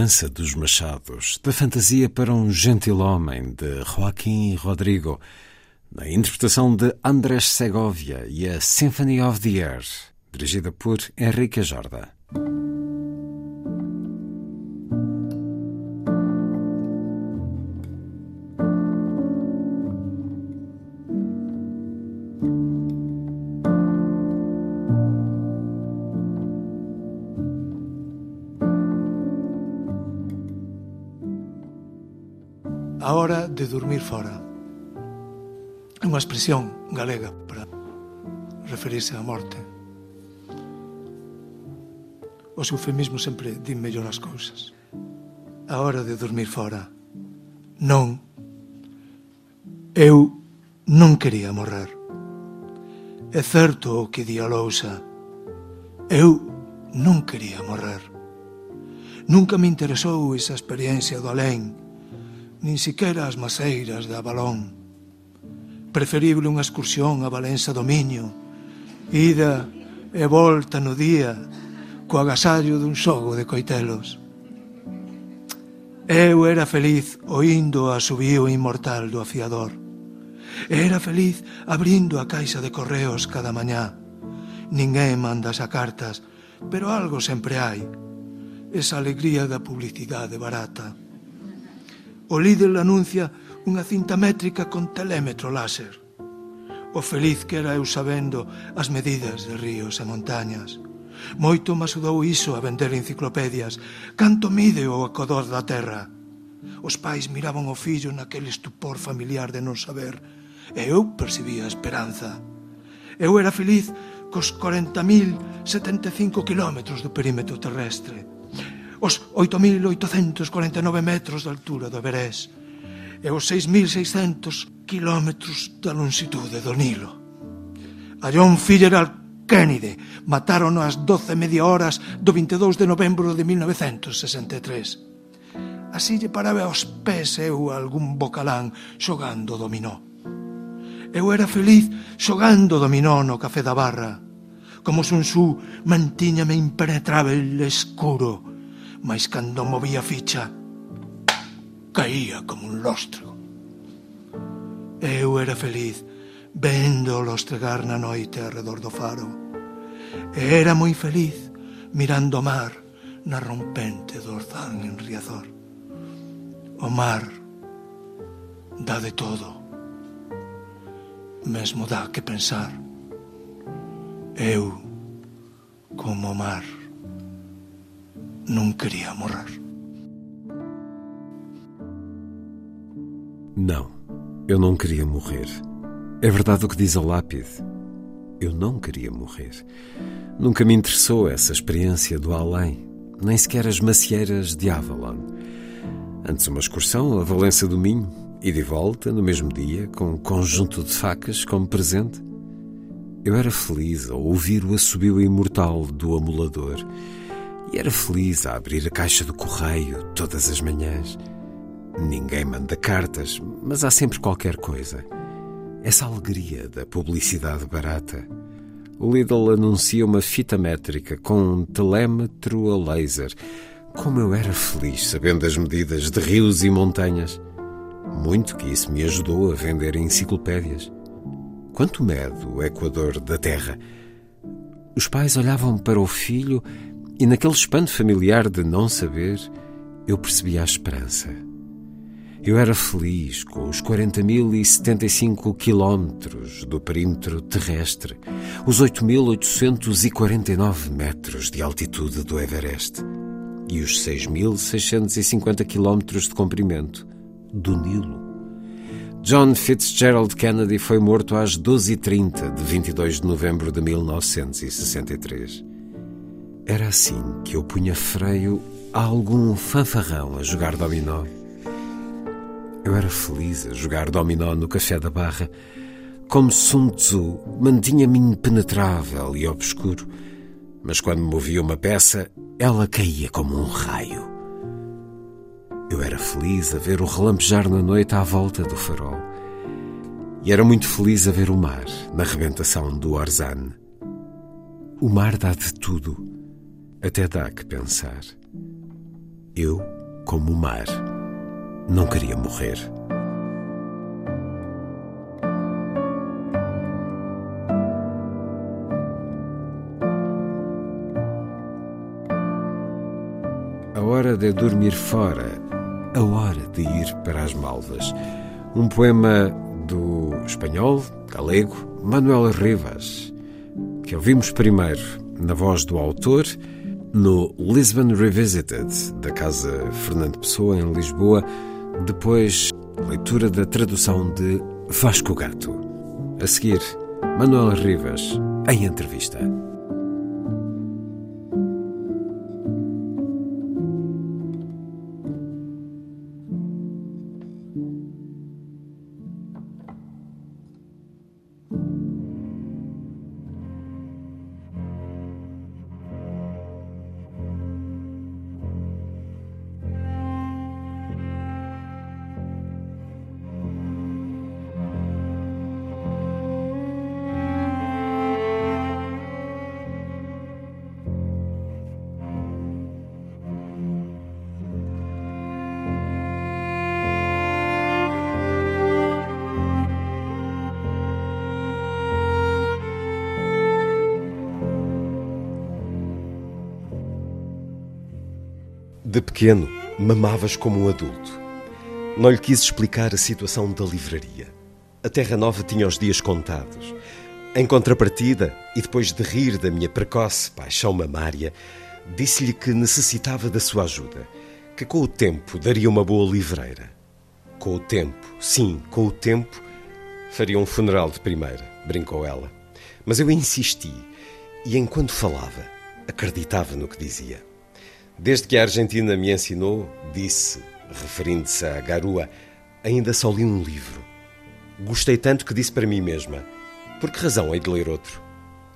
Dança dos Machados, da fantasia para um gentil homem, de Joaquim Rodrigo, na interpretação de Andrés Segovia e a Symphony of the Air, dirigida por Henrique Jorda. expresión galega para referirse á morte. O eufemismo sempre din mellor as cousas. A hora de dormir fora. Non. Eu non quería morrer. É certo o que di a lousa. Eu non quería morrer. Nunca me interesou esa experiencia do alén, nin siquera as maseiras da balón preferible unha excursión a Valença do Miño, ida e volta no día, co agasallo dun xogo de coitelos. Eu era feliz oindo a subío inmortal do afiador. Era feliz abrindo a caixa de correos cada mañá. Ninguén manda as cartas, pero algo sempre hai. Esa alegría da publicidade barata. O líder anuncia unha cinta métrica con telémetro láser. O feliz que era eu sabendo as medidas de ríos e montañas. Moito me asudou iso a vender enciclopedias. Canto mide o acodor da terra? Os pais miraban o fillo naquele estupor familiar de non saber, e eu percibía a esperanza. Eu era feliz cos 40.075 kilómetros do perímetro terrestre, os 8.849 metros de altura do Everest, e os 6.600 kilómetros da longitude do Nilo. A John Fitzgerald Kennedy mataron ás 12 media horas do 22 de novembro de 1963. Así lle paraba aos pés eu algún bocalán xogando dominó. Eu era feliz xogando dominó no café da barra. Como Sun Tzu mantíñame impenetrável escuro, mas cando movía ficha, caía como un lóstrego. Eu era feliz vendo lostregar na noite arredor do faro. E era moi feliz mirando o mar na rompente do Orzán en Riazor. O mar dá de todo. Mesmo dá que pensar. Eu, como o mar, non quería morrer. Não, eu não queria morrer. É verdade o que diz a lápide. Eu não queria morrer. Nunca me interessou essa experiência do além, nem sequer as macieiras de Avalon. Antes uma excursão a Valença do Minho e de volta no mesmo dia com um conjunto de facas como presente. Eu era feliz ao ouvir o assobio imortal do amulador e era feliz a abrir a caixa do correio todas as manhãs. Ninguém manda cartas, mas há sempre qualquer coisa. Essa alegria da publicidade barata. Lidl anuncia uma fita métrica com um telémetro a laser como eu era feliz sabendo as medidas de rios e montanhas. Muito que isso me ajudou a vender enciclopédias. Quanto mede o Equador da Terra? Os pais olhavam para o filho e, naquele espanto familiar de não saber, eu percebia a esperança. Eu era feliz com os 40.075 quilómetros do perímetro terrestre, os 8.849 metros de altitude do Everest e os 6.650 quilómetros de comprimento do Nilo. John Fitzgerald Kennedy foi morto às 12h30 de 22 de novembro de 1963. Era assim que eu punha freio a algum fanfarrão a jogar dominó. Eu era feliz a jogar dominó no café da barra. Como Sun Tzu, mantinha-me impenetrável e obscuro mas quando movia uma peça, ela caía como um raio. Eu era feliz a ver o relampejar na noite à volta do farol. E era muito feliz a ver o mar na rebentação do Orzan. O mar dá de tudo, até dá que pensar. Eu, como o mar, não queria morrer. hora de dormir fora, a hora de ir para as malvas. Um poema do espanhol, galego, Manuel Rivas, que ouvimos primeiro na voz do autor no Lisbon Revisited, da Casa Fernando Pessoa, em Lisboa, depois leitura da tradução de Vasco Gato. A seguir, Manuel Rivas, em entrevista. Pequeno, mamavas como um adulto. Não lhe quis explicar a situação da livraria. A Terra Nova tinha os dias contados. Em contrapartida, e depois de rir da minha precoce paixão mamária, disse-lhe que necessitava da sua ajuda, que com o tempo daria uma boa livreira. Com o tempo, sim, com o tempo, faria um funeral de primeira, brincou ela. Mas eu insisti, e enquanto falava, acreditava no que dizia. Desde que a Argentina me ensinou, disse, referindo-se a Garua, ainda só li um livro. Gostei tanto que disse para mim mesma: por que razão hei de ler outro?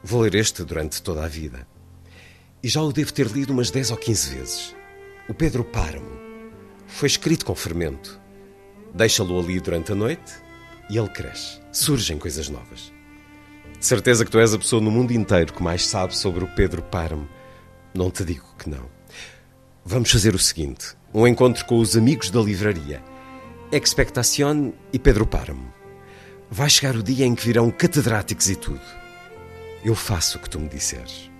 Vou ler este durante toda a vida. E já o devo ter lido umas 10 ou 15 vezes. O Pedro Páramo. foi escrito com fermento. Deixa-lo ali durante a noite e ele cresce. Surgem coisas novas. De certeza que tu és a pessoa no mundo inteiro que mais sabe sobre o Pedro Páramo. Não te digo que não. Vamos fazer o seguinte: um encontro com os amigos da livraria. Expectación e Pedro Páramo. Vai chegar o dia em que virão catedráticos e tudo. Eu faço o que tu me disseres.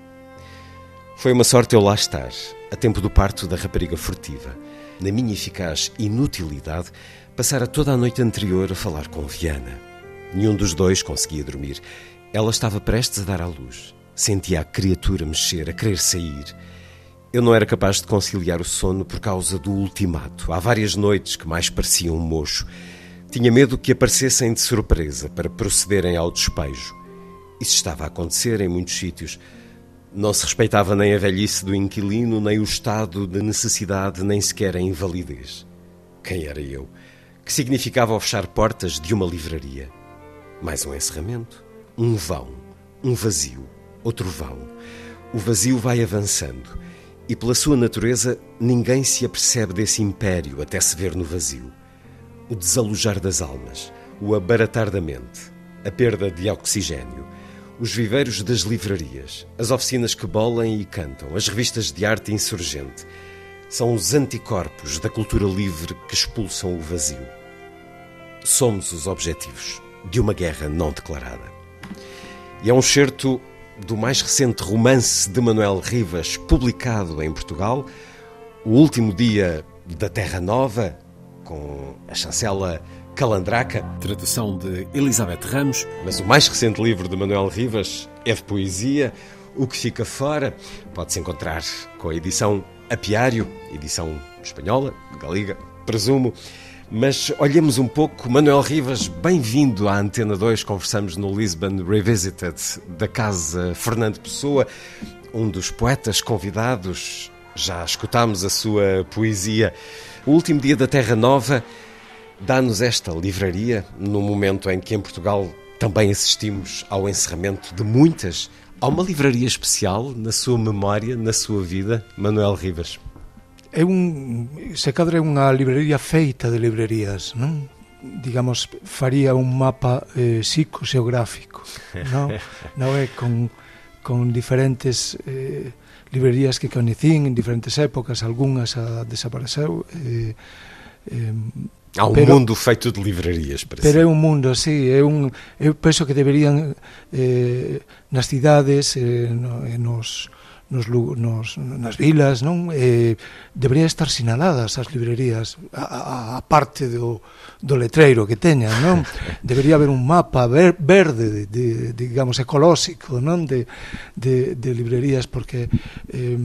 Foi uma sorte eu lá estar, a tempo do parto da rapariga furtiva. Na minha eficaz inutilidade, passara toda a noite anterior a falar com Viana. Nenhum dos dois conseguia dormir. Ela estava prestes a dar à luz. Sentia a criatura mexer, a querer sair. Eu não era capaz de conciliar o sono por causa do ultimato. Há várias noites que mais pareciam um mocho. Tinha medo que aparecessem de surpresa para procederem ao despejo. Isso estava a acontecer em muitos sítios. Não se respeitava nem a velhice do inquilino, nem o estado de necessidade, nem sequer a invalidez. Quem era eu? Que significava fechar portas de uma livraria? Mais um encerramento, um vão, um vazio, outro vão. O vazio vai avançando e, pela sua natureza, ninguém se apercebe desse império até se ver no vazio. O desalojar das almas, o abaratar da mente, a perda de oxigênio os viveiros das livrarias, as oficinas que bolam e cantam, as revistas de arte insurgente. São os anticorpos da cultura livre que expulsam o vazio. Somos os objetivos de uma guerra não declarada. E é um certo do mais recente romance de Manuel Rivas, publicado em Portugal, O Último Dia da Terra Nova, com a chancela Calandraca. Tradução de Elizabeth Ramos. Mas o mais recente livro de Manuel Rivas é de poesia. O que fica fora pode-se encontrar com a edição Apiário, edição espanhola, de Galiga, presumo. Mas olhemos um pouco. Manuel Rivas, bem-vindo à Antena 2. Conversamos no Lisbon Revisited da Casa Fernando Pessoa, um dos poetas convidados. Já escutámos a sua poesia. O último dia da Terra Nova dá-nos esta livraria no momento em que em Portugal também assistimos ao encerramento de muitas. Há uma livraria especial na sua memória, na sua vida, Manuel Rivas? é un se cadra unha librería feita de librerías, non? digamos, faría un mapa eh, psicoxeográfico, non? [laughs] non é con, con diferentes eh, librerías que coñecín en diferentes épocas, algunhas a desapareceu, eh, eh, Há um pero, mundo feito de livrarias, parece. Pero é un mundo, sí, é un, eu penso que deberían eh, nas cidades, eh, no, nos, nos, nos, nas vilas, non? Eh, debería estar sinaladas as librerías a, a, a parte do, do letreiro que teñan, non? [laughs] Debería haber un mapa ver, verde, de, de, digamos, ecolóxico, non? De, de, de librerías, porque eh,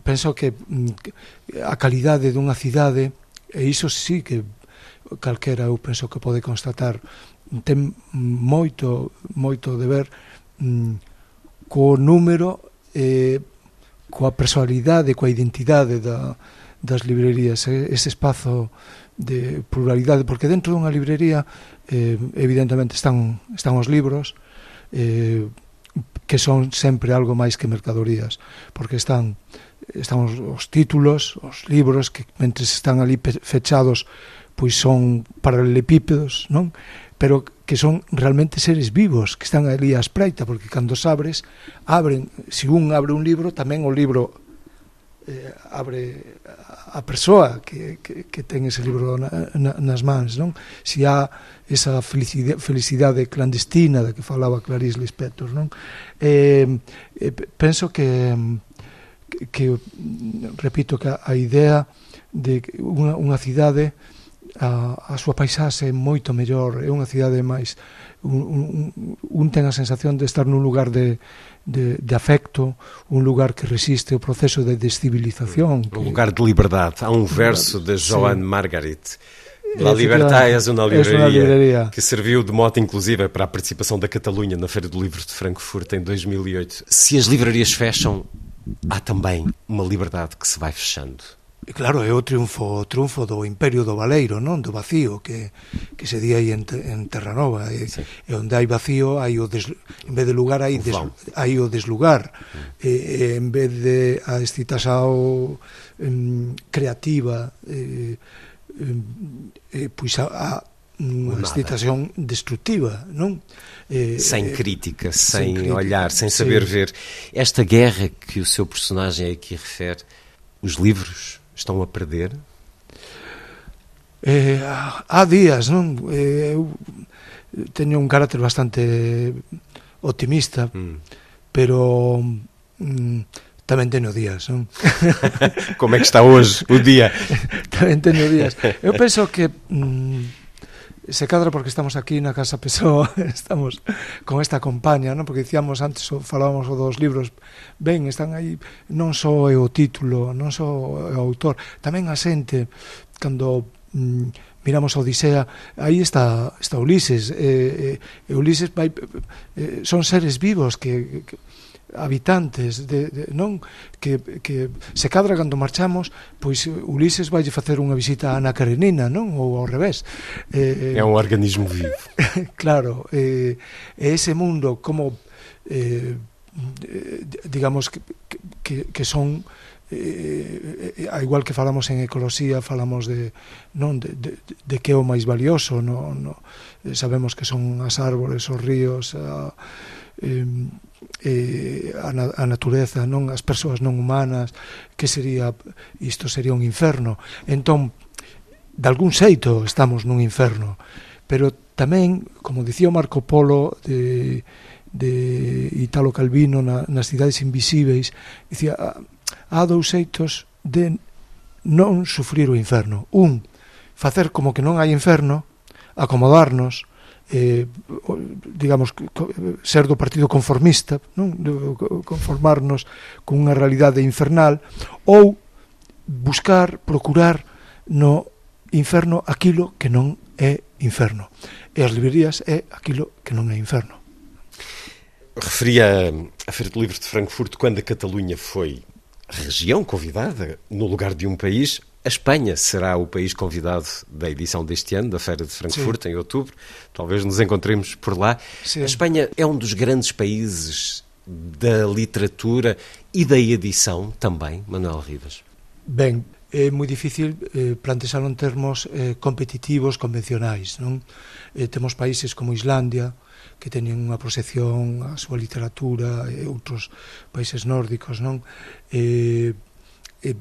penso que mm, a calidade dunha cidade, e iso sí que calquera eu penso que pode constatar, ten moito, moito de ver mm, co número eh, coa personalidade, coa identidade da, das librerías, eh, ese espazo de pluralidade, porque dentro dunha librería eh, evidentemente están, están os libros, eh, que son sempre algo máis que mercadorías, porque están están os, os títulos, os libros que mentre están ali fechados pois son paralelepípedos, non? Pero que son realmente seres vivos que están ali a espreita porque cando sabres abren, se un abre un libro tamén o libro eh, abre a persoa que, que, que ten ese libro na, na, nas mans non? se há esa felicidade, felicidade clandestina da que falaba Clarice Lispector non? Eh, eh, penso que que repito que a idea de unha, unha cidade a, a súa paisaxe é moito mellor, é unha cidade máis un, un, un ten a sensación de estar nun lugar de, de, de afecto, un lugar que resiste o proceso de descivilización. Un lugar de liberdade. Há um verso de Joan sí. Margaret. La Libertad é uma livraria, livraria, que serviu de mote, inclusive, para a participação da Catalunha na Feira do Livro de Frankfurt em 2008. Se as livrarias fecham, há também uma liberdade que se vai fechando. E claro, é o triunfo o triunfo do imperio do Valeiro, non? Do vacío que, que se di aí en, en Terranova e, sí. e onde hai vacío hai o des, en vez de lugar hai, des, hai o deslugar e, e en vez de a excitação creativa e, eh, pois a, a unha excitación destructiva, non? Eh, sem eh, crítica, sem, sem crítica. olhar, sem saber Sim. ver. Esta guerra que o seu personagem aqui refere, os livros estão a perder. Eh, há días, non? Eh, eu teño un carácter bastante optimista, mm. pero mm, tamén teño días, non? [laughs] Como é que está hoxe o día? [laughs] tamén teño días. Eu penso que mm, se cadra porque estamos aquí na Casa Pessoa, [laughs] estamos con esta compañía, non? porque dicíamos antes, falábamos dos libros, ben, están aí, non só é o título, non só é o autor, tamén a xente, cando mm, miramos a Odisea, aí está, está Ulises, e, eh, e, eh, Ulises vai, eh, son seres vivos que, que habitantes de, de non? Que, que se cadra cando marchamos pois Ulises vai facer unha visita a Ana Karenina non? Ou ao revés. Eh, eh é un organismo vivo. [laughs] Claro eh, ese mundo como eh, digamos que, que, que son eh, a igual que falamos en ecoloxía falamos de non? De, de, de que é o máis valioso no, no, sabemos que son as árbores os ríos a, eh, eh, a, na, a natureza, non as persoas non humanas, que sería isto sería un inferno. Entón, de algún xeito estamos nun inferno, pero tamén, como dicía Marco Polo de, de Italo Calvino na, nas cidades invisíveis, dicía, ah, há dous xeitos de non sufrir o inferno. Un, facer como que non hai inferno, acomodarnos, eh, digamos ser do partido conformista non? conformarnos con unha realidade infernal ou buscar, procurar no inferno aquilo que non é inferno e as librerías é aquilo que non é inferno Referia a Feira do Livro de Frankfurt quando a Catalunha foi região convidada no lugar de um país a Espanha será o país convidado da edição deste ano, da Feira de Frankfurt, Sim. em outubro. Talvez nos encontremos por lá. Sim. A Espanha é um dos grandes países da literatura e da edição também, Manuel Rivas. Bem, é moi difícil eh, plantexalo en termos eh, competitivos, convencionais. Non? Eh, temos países como Islandia, que teñen unha proxección a súa literatura, e outros países nórdicos, non? Eh, eh,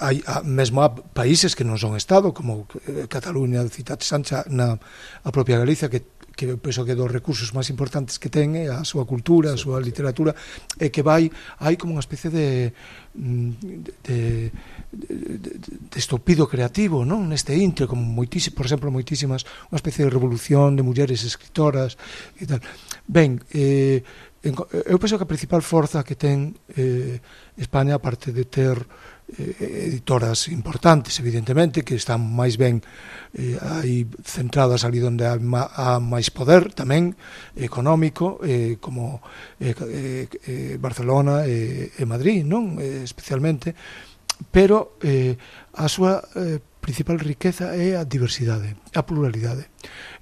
hai a, mesmo há países que non son Estado como eh, Cataluña, Citate Sancha na a propia Galicia que que eu penso que dos recursos máis importantes que ten é a súa cultura, a súa literatura e que vai, hai como unha especie de mm, de, de, de estopido creativo non? Neste intre, como moitísimo, por exemplo moitísimas, unha especie de revolución de mulleres escritoras e tal. Ben, eh, eu penso que a principal forza que ten eh, España, aparte de ter eh, editoras importantes, evidentemente, que están máis ben eh, aí centradas ali onde há, há máis poder tamén económico, eh, como eh, eh, eh Barcelona e, e Madrid, non? Eh, especialmente, pero eh, a súa eh, principal riqueza é a diversidade, a pluralidade.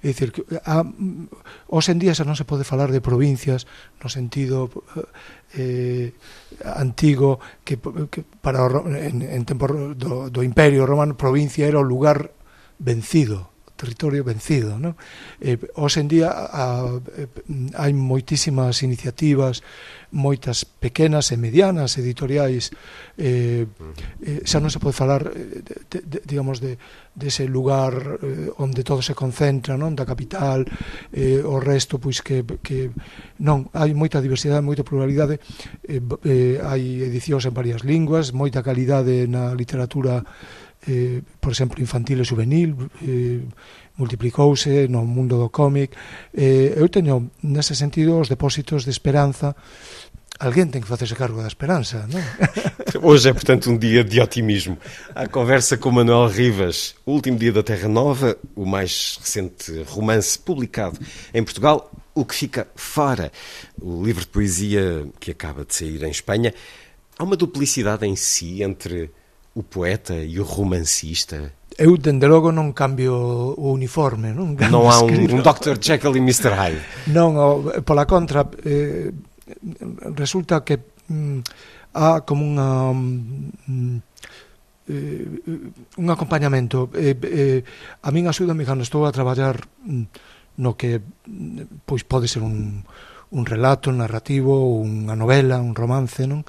É dicir, que a, os en día xa non se pode falar de provincias no sentido eh, antigo que, que para o, en, en tempo do, do Imperio Romano provincia era o lugar vencido territorio vencido. Non? Eh, hoxe en día a, eh, hai moitísimas iniciativas, moitas pequenas e medianas editoriais, eh, eh, xa non se pode falar, eh, de, de, digamos, de, dese de lugar eh, onde todo se concentra, non da capital, eh, o resto, pois que, que non, hai moita diversidade, moita pluralidade, eh, eh, hai edicións en varias linguas, moita calidade na literatura eh, por exemplo, infantil e juvenil, eh, multiplicouse no mundo do cómic. Eh, eu teño, nese sentido, os depósitos de esperanza alguén ten que facerse cargo da esperanza, non? [laughs] Hoje é, portanto, um dia de otimismo. A conversa com Manuel Rivas, o último dia da Terra Nova, o mais recente romance publicado em Portugal, O que fica fora, o livro de poesia que acaba de sair em Espanha. Há uma duplicidade em si entre o poeta e o romancista? Eu, dende logo, non cambio o uniforme. Non, non há un, un Dr. Jekyll e Mr. Hyde. Non, pola contra, eh, resulta que mm, há como unha... Mm, eh, un acompañamento eh, eh, a min axúdame cando estou a traballar mm, no que mm, pois pode ser un, un relato narrativo, unha novela, un romance, non?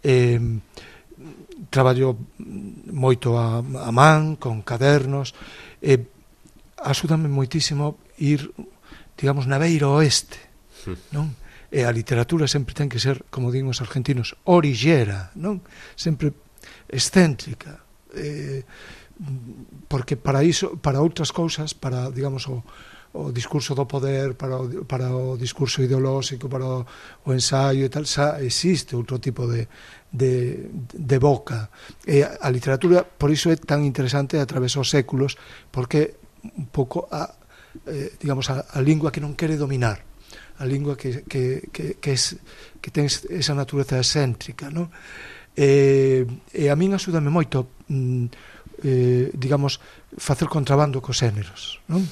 Eh, traballo moito a, a man, con cadernos, e axúdame moitísimo ir, digamos, na beira oeste, sí. non? E a literatura sempre ten que ser, como din os argentinos, orillera, non? Sempre excéntrica. Eh, porque para iso, para outras cousas, para, digamos, o, o discurso do poder para o, para o discurso ideolóxico para o, o ensaio e tal xa existe outro tipo de, de, de boca. E a literatura, por iso, é tan interesante a través dos séculos, porque un pouco a, eh, digamos, a, a lingua que non quere dominar a lingua que, que, que, que, es, que ten esa natureza excéntrica non? E, e a min asúdame moito mm, eh, digamos facer contrabando cos xéneros non?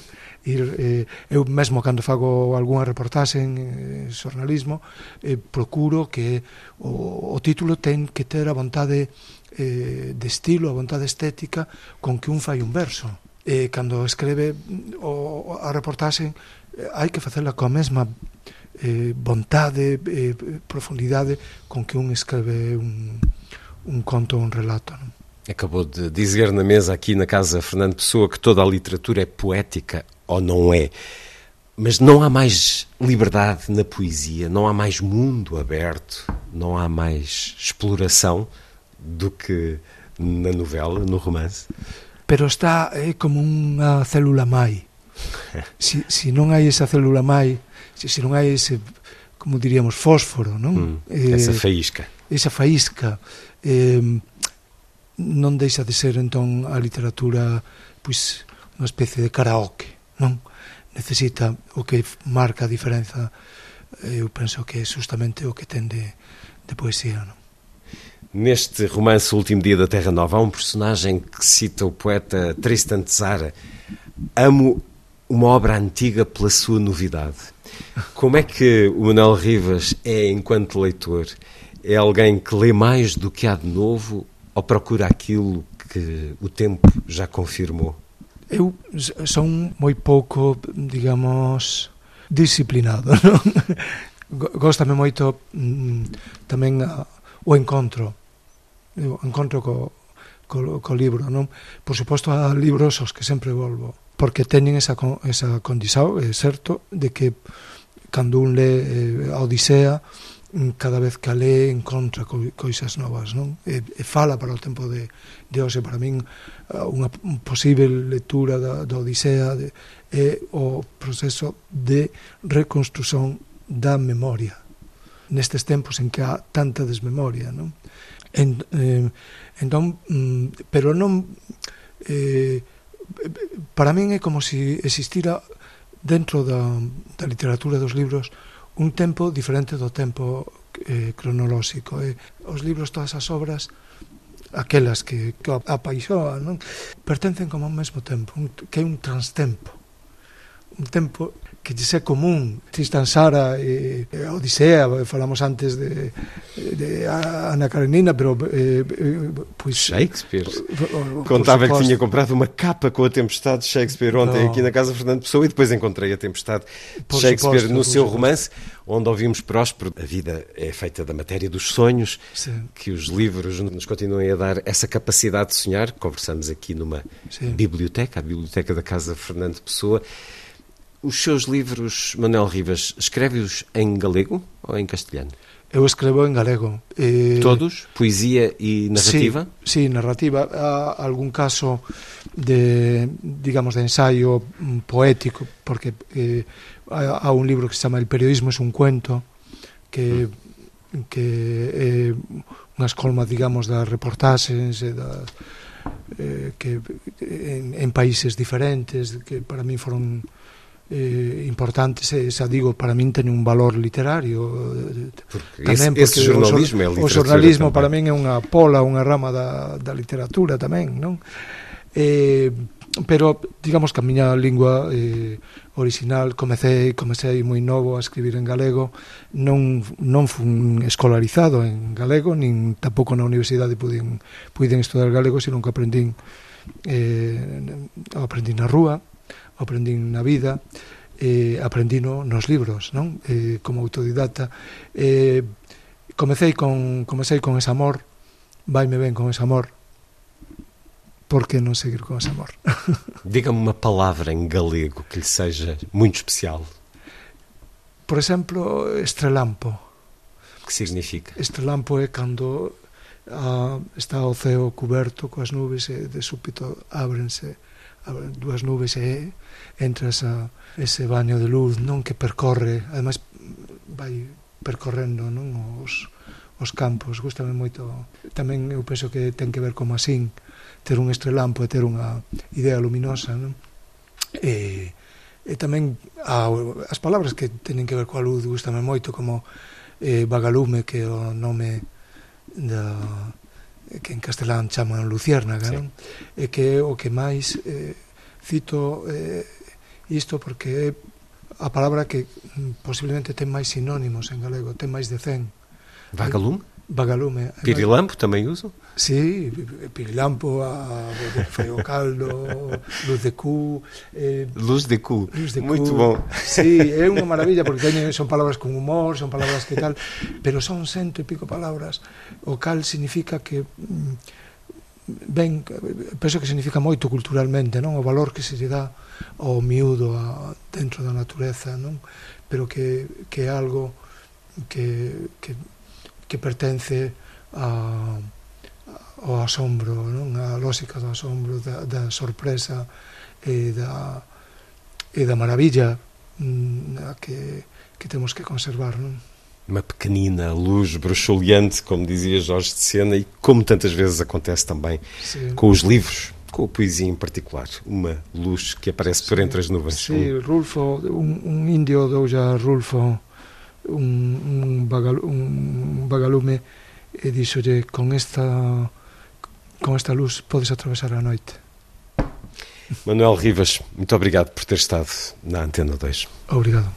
ir eh, eu mesmo cando fago algunha reportaxe en eh, xornalismo eh, procuro que o, o título ten que ter a vontade eh, de estilo, a vontade estética con que un fai un verso eh, cando escreve o, a reportaxe eh, hai que facela coa mesma eh, vontade, eh, profundidade con que un escreve un, un conto ou un relato non? Acabou de dizer na mesa aqui na casa Fernando Pessoa que toda a literatura é poética ou não é. Mas não há mais liberdade na poesia, não há mais mundo aberto, não há mais exploração do que na novela, no romance. Pero está é como unha célula mai. [laughs] Si, si non hai esa célula mai, se, se non hai ese como diríamos fósforo, non? Mm, eh, esa faísca. Esa faísca eh, non deixa de ser entón a literatura pois unha especie de karaoke, non? Necesita o que marca a diferenza eu penso que é justamente o que ten de, de poesía, non? Neste romance O Último Dia da Terra Nova há um personagem que cita o poeta Tristan Tzara Amo uma obra antiga pela sua novidade. Como é que o Manuel Rivas é enquanto leitor? É alguém que lê mais do que há de novo ou procura aquilo que o tempo já confirmou? eu son moi pouco, digamos, disciplinado, [laughs] non? Góstame moito mm, tamén a, o encontro, o encontro co, co, co libro, non? Por suposto, a libros aos que sempre volvo, porque teñen esa, esa condizao, é certo, de que cando un lee eh, a Odisea, cada vez que a lee encontra co, coisas novas, non? E, e fala para o tempo de, de hoxe, para min eh, unha posible lectura da, da Odisea de, é o proceso de reconstrución da memoria nestes tempos en que há tanta desmemoria, non? En, eh, entón, mm, pero non eh, para min é como se si existira dentro da, da literatura dos libros un tempo diferente do tempo eh, cronolóxico. Eh. Os libros, todas as obras, aquelas que, que apaixoan, non? pertencen como ao mesmo tempo, un, que é un transtempo. Un tempo que lle é común Tristan Sara e, e Odisea falamos antes de, de Ana Karenina pero eh, pois, Shakespeare por, contava que tinha comprado uma capa com a Tempestade de Shakespeare ontem não. aqui na casa Fernando Pessoa e depois encontrei a Tempestade de Shakespeare suposto, no seu romance onde ouvimos Próspero a vida é feita da matéria dos sonhos Sim. que os livros nos continuem a dar essa capacidade de sonhar conversamos aqui numa Sim. biblioteca a biblioteca da casa Fernando Pessoa os seus livros, Manuel Rivas, escreve-os em galego ou em castelhano? Eu escrevo en galego. Eh, Todos? Poesia e narrativa? Sí, sí, narrativa. Há algún caso de, digamos, de ensaio poético, porque eh, há un libro que se chama El periodismo es un cuento, que, que é eh, unha escolma, digamos, das reportaxes e das, eh, que en, en países diferentes que para mí foron eh, importantes, e, xa digo, para min ten un valor literario porque tamén es, porque ese jornalismo o, o jornalismo para min é unha pola, unha rama da, da literatura tamén, non? Eh, pero digamos que a miña lingua eh, original comecei comecei moi novo a escribir en galego non, non fun escolarizado en galego nin tampouco na universidade puiden, puiden estudar galego senón que aprendín eh, aprendí na rúa aprendín na vida, eh, aprendino nos libros, non? Eh, como autodidata Eh, comecei con comecei con ese amor, vaime ben con ese amor. Por que non seguir con ese amor? [laughs] Diga-me uma palavra em galego que lhe seja muito especial. Por exemplo, estrelampo. Que significa? Estrelampo é cando ah, está o ceo coberto coas nubes e de súbito ábrense dúas nubes e entras a ese baño de luz non que percorre, ademais vai percorrendo non os, os campos, gustame moito. Tamén eu penso que ten que ver como asín, ter un estrelampo e ter unha idea luminosa, non? E, e tamén a, as palabras que tenen que ver coa luz gustame moito, como eh, vagalume, que é o nome da, que en castelán chaman luciérnaga, sí. non? E que é o que máis eh, cito eh, isto porque é a palabra que mm, posiblemente ten máis sinónimos en galego, ten máis de 100. Vagalume? Vagalume. Eh, Pirilampo tamén uso? Sí, Pirilampo, a, foi o caldo, Luz de Cu... Eh, Luz de Cu, Luz de moito bom. Sí, é unha maravilla, porque teñen, son palabras con humor, son palabras que tal, pero son cento e pico palabras, o cal significa que mm, ben, penso que significa moito culturalmente, non? O valor que se lle dá ao miúdo a, dentro da natureza, non? Pero que, que é algo que, que, que pertence a ao asombro, non? a lógica do asombro, da, da sorpresa e da, e da maravilla mm, a que, que temos que conservar. Non? Uma pequenina luz bruxuleante, como dizia Jorge de Sena, e como tantas vezes acontece também Sim. com os livros, com a poesia em particular. Uma luz que aparece por entre as nuvens. Sim, Rulfo, um, um índio do já Rulfo un, un, bagal, un vagalume e dixolle con esta con esta luz podes atravesar a noite. Manuel Rivas, muito obrigado por ter estado na Antena 2. Obrigado.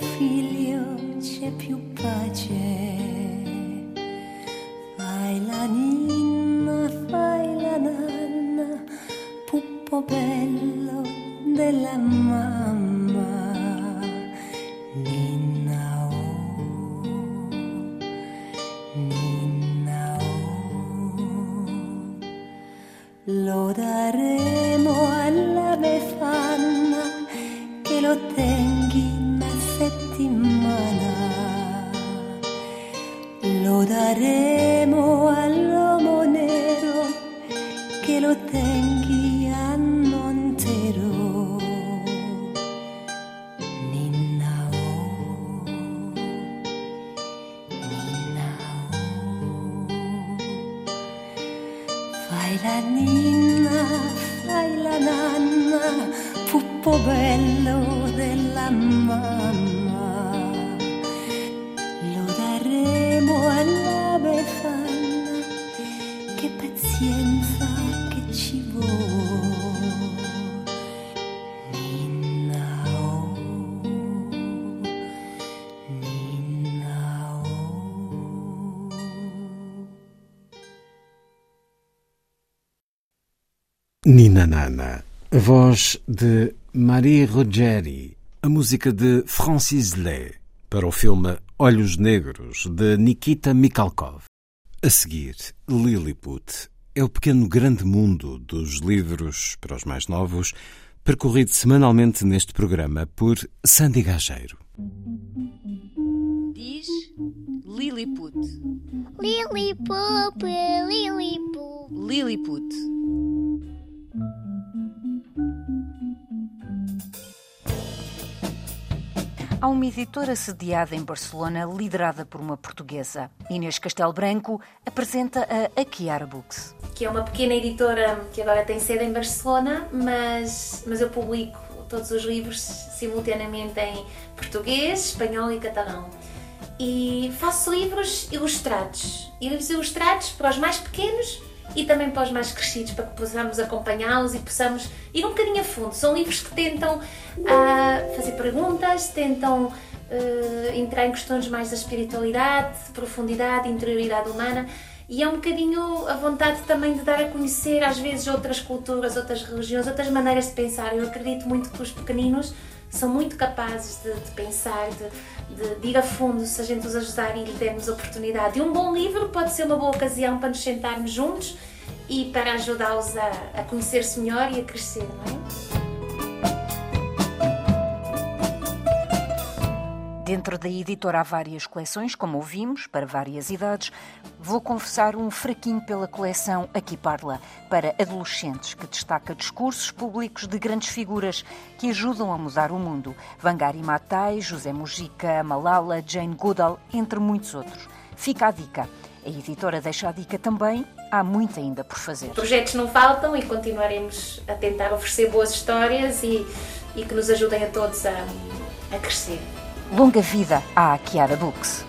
figlio c'è più bello della mamma lo daremo alla befana che pazienza che ci vuole Nina voz de Marie Ruggeri, a música de Francis Lay, para o filme Olhos Negros, de Nikita Mikhalkov. A seguir, Lilliput é o pequeno grande mundo dos livros para os mais novos, percorrido semanalmente neste programa por Sandy Gageiro. Diz Lilliput. Lilliput, Lilliput. Lilliput. Há uma editora sediada em Barcelona, liderada por uma portuguesa. Inês Castelo Branco apresenta a Aquiara Books. Que é uma pequena editora que agora tem sede em Barcelona, mas, mas eu publico todos os livros simultaneamente em português, espanhol e catalão. E faço livros ilustrados. E livros ilustrados para os mais pequenos e também para os mais crescidos, para que possamos acompanhá-los e possamos ir um bocadinho a fundo. São livros que tentam uh, fazer perguntas, tentam uh, entrar em questões mais da espiritualidade, de profundidade, interioridade humana. E é um bocadinho a vontade também de dar a conhecer, às vezes, outras culturas, outras religiões, outras maneiras de pensar. Eu acredito muito que os pequeninos são muito capazes de, de pensar, de, de, de, ir a fundo se a gente os ajudar e lhe dermos oportunidade. E um bom livro pode ser uma boa ocasião para nos sentarmos juntos e para ajudá-los a, a conhecer-se melhor e a crescer, não é? Dentro da editora há várias coleções, como ouvimos, para várias idades. Vou confessar um fraquinho pela coleção Aqui Parla, para adolescentes, que destaca discursos públicos de grandes figuras que ajudam a mudar o mundo. Vangari Maatai, José Mujica, Malala, Jane Goodall, entre muitos outros. Fica a dica. A editora deixa a dica também, há muito ainda por fazer. Projetos não faltam e continuaremos a tentar oferecer boas histórias e, e que nos ajudem a todos a, a crescer. Longa vida à Kiara Books.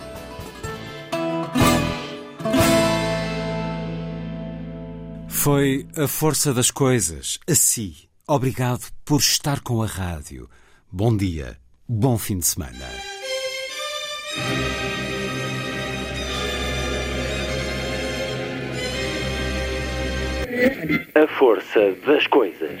Foi a força das coisas. Assim, obrigado por estar com a rádio. Bom dia, bom fim de semana. A força das coisas.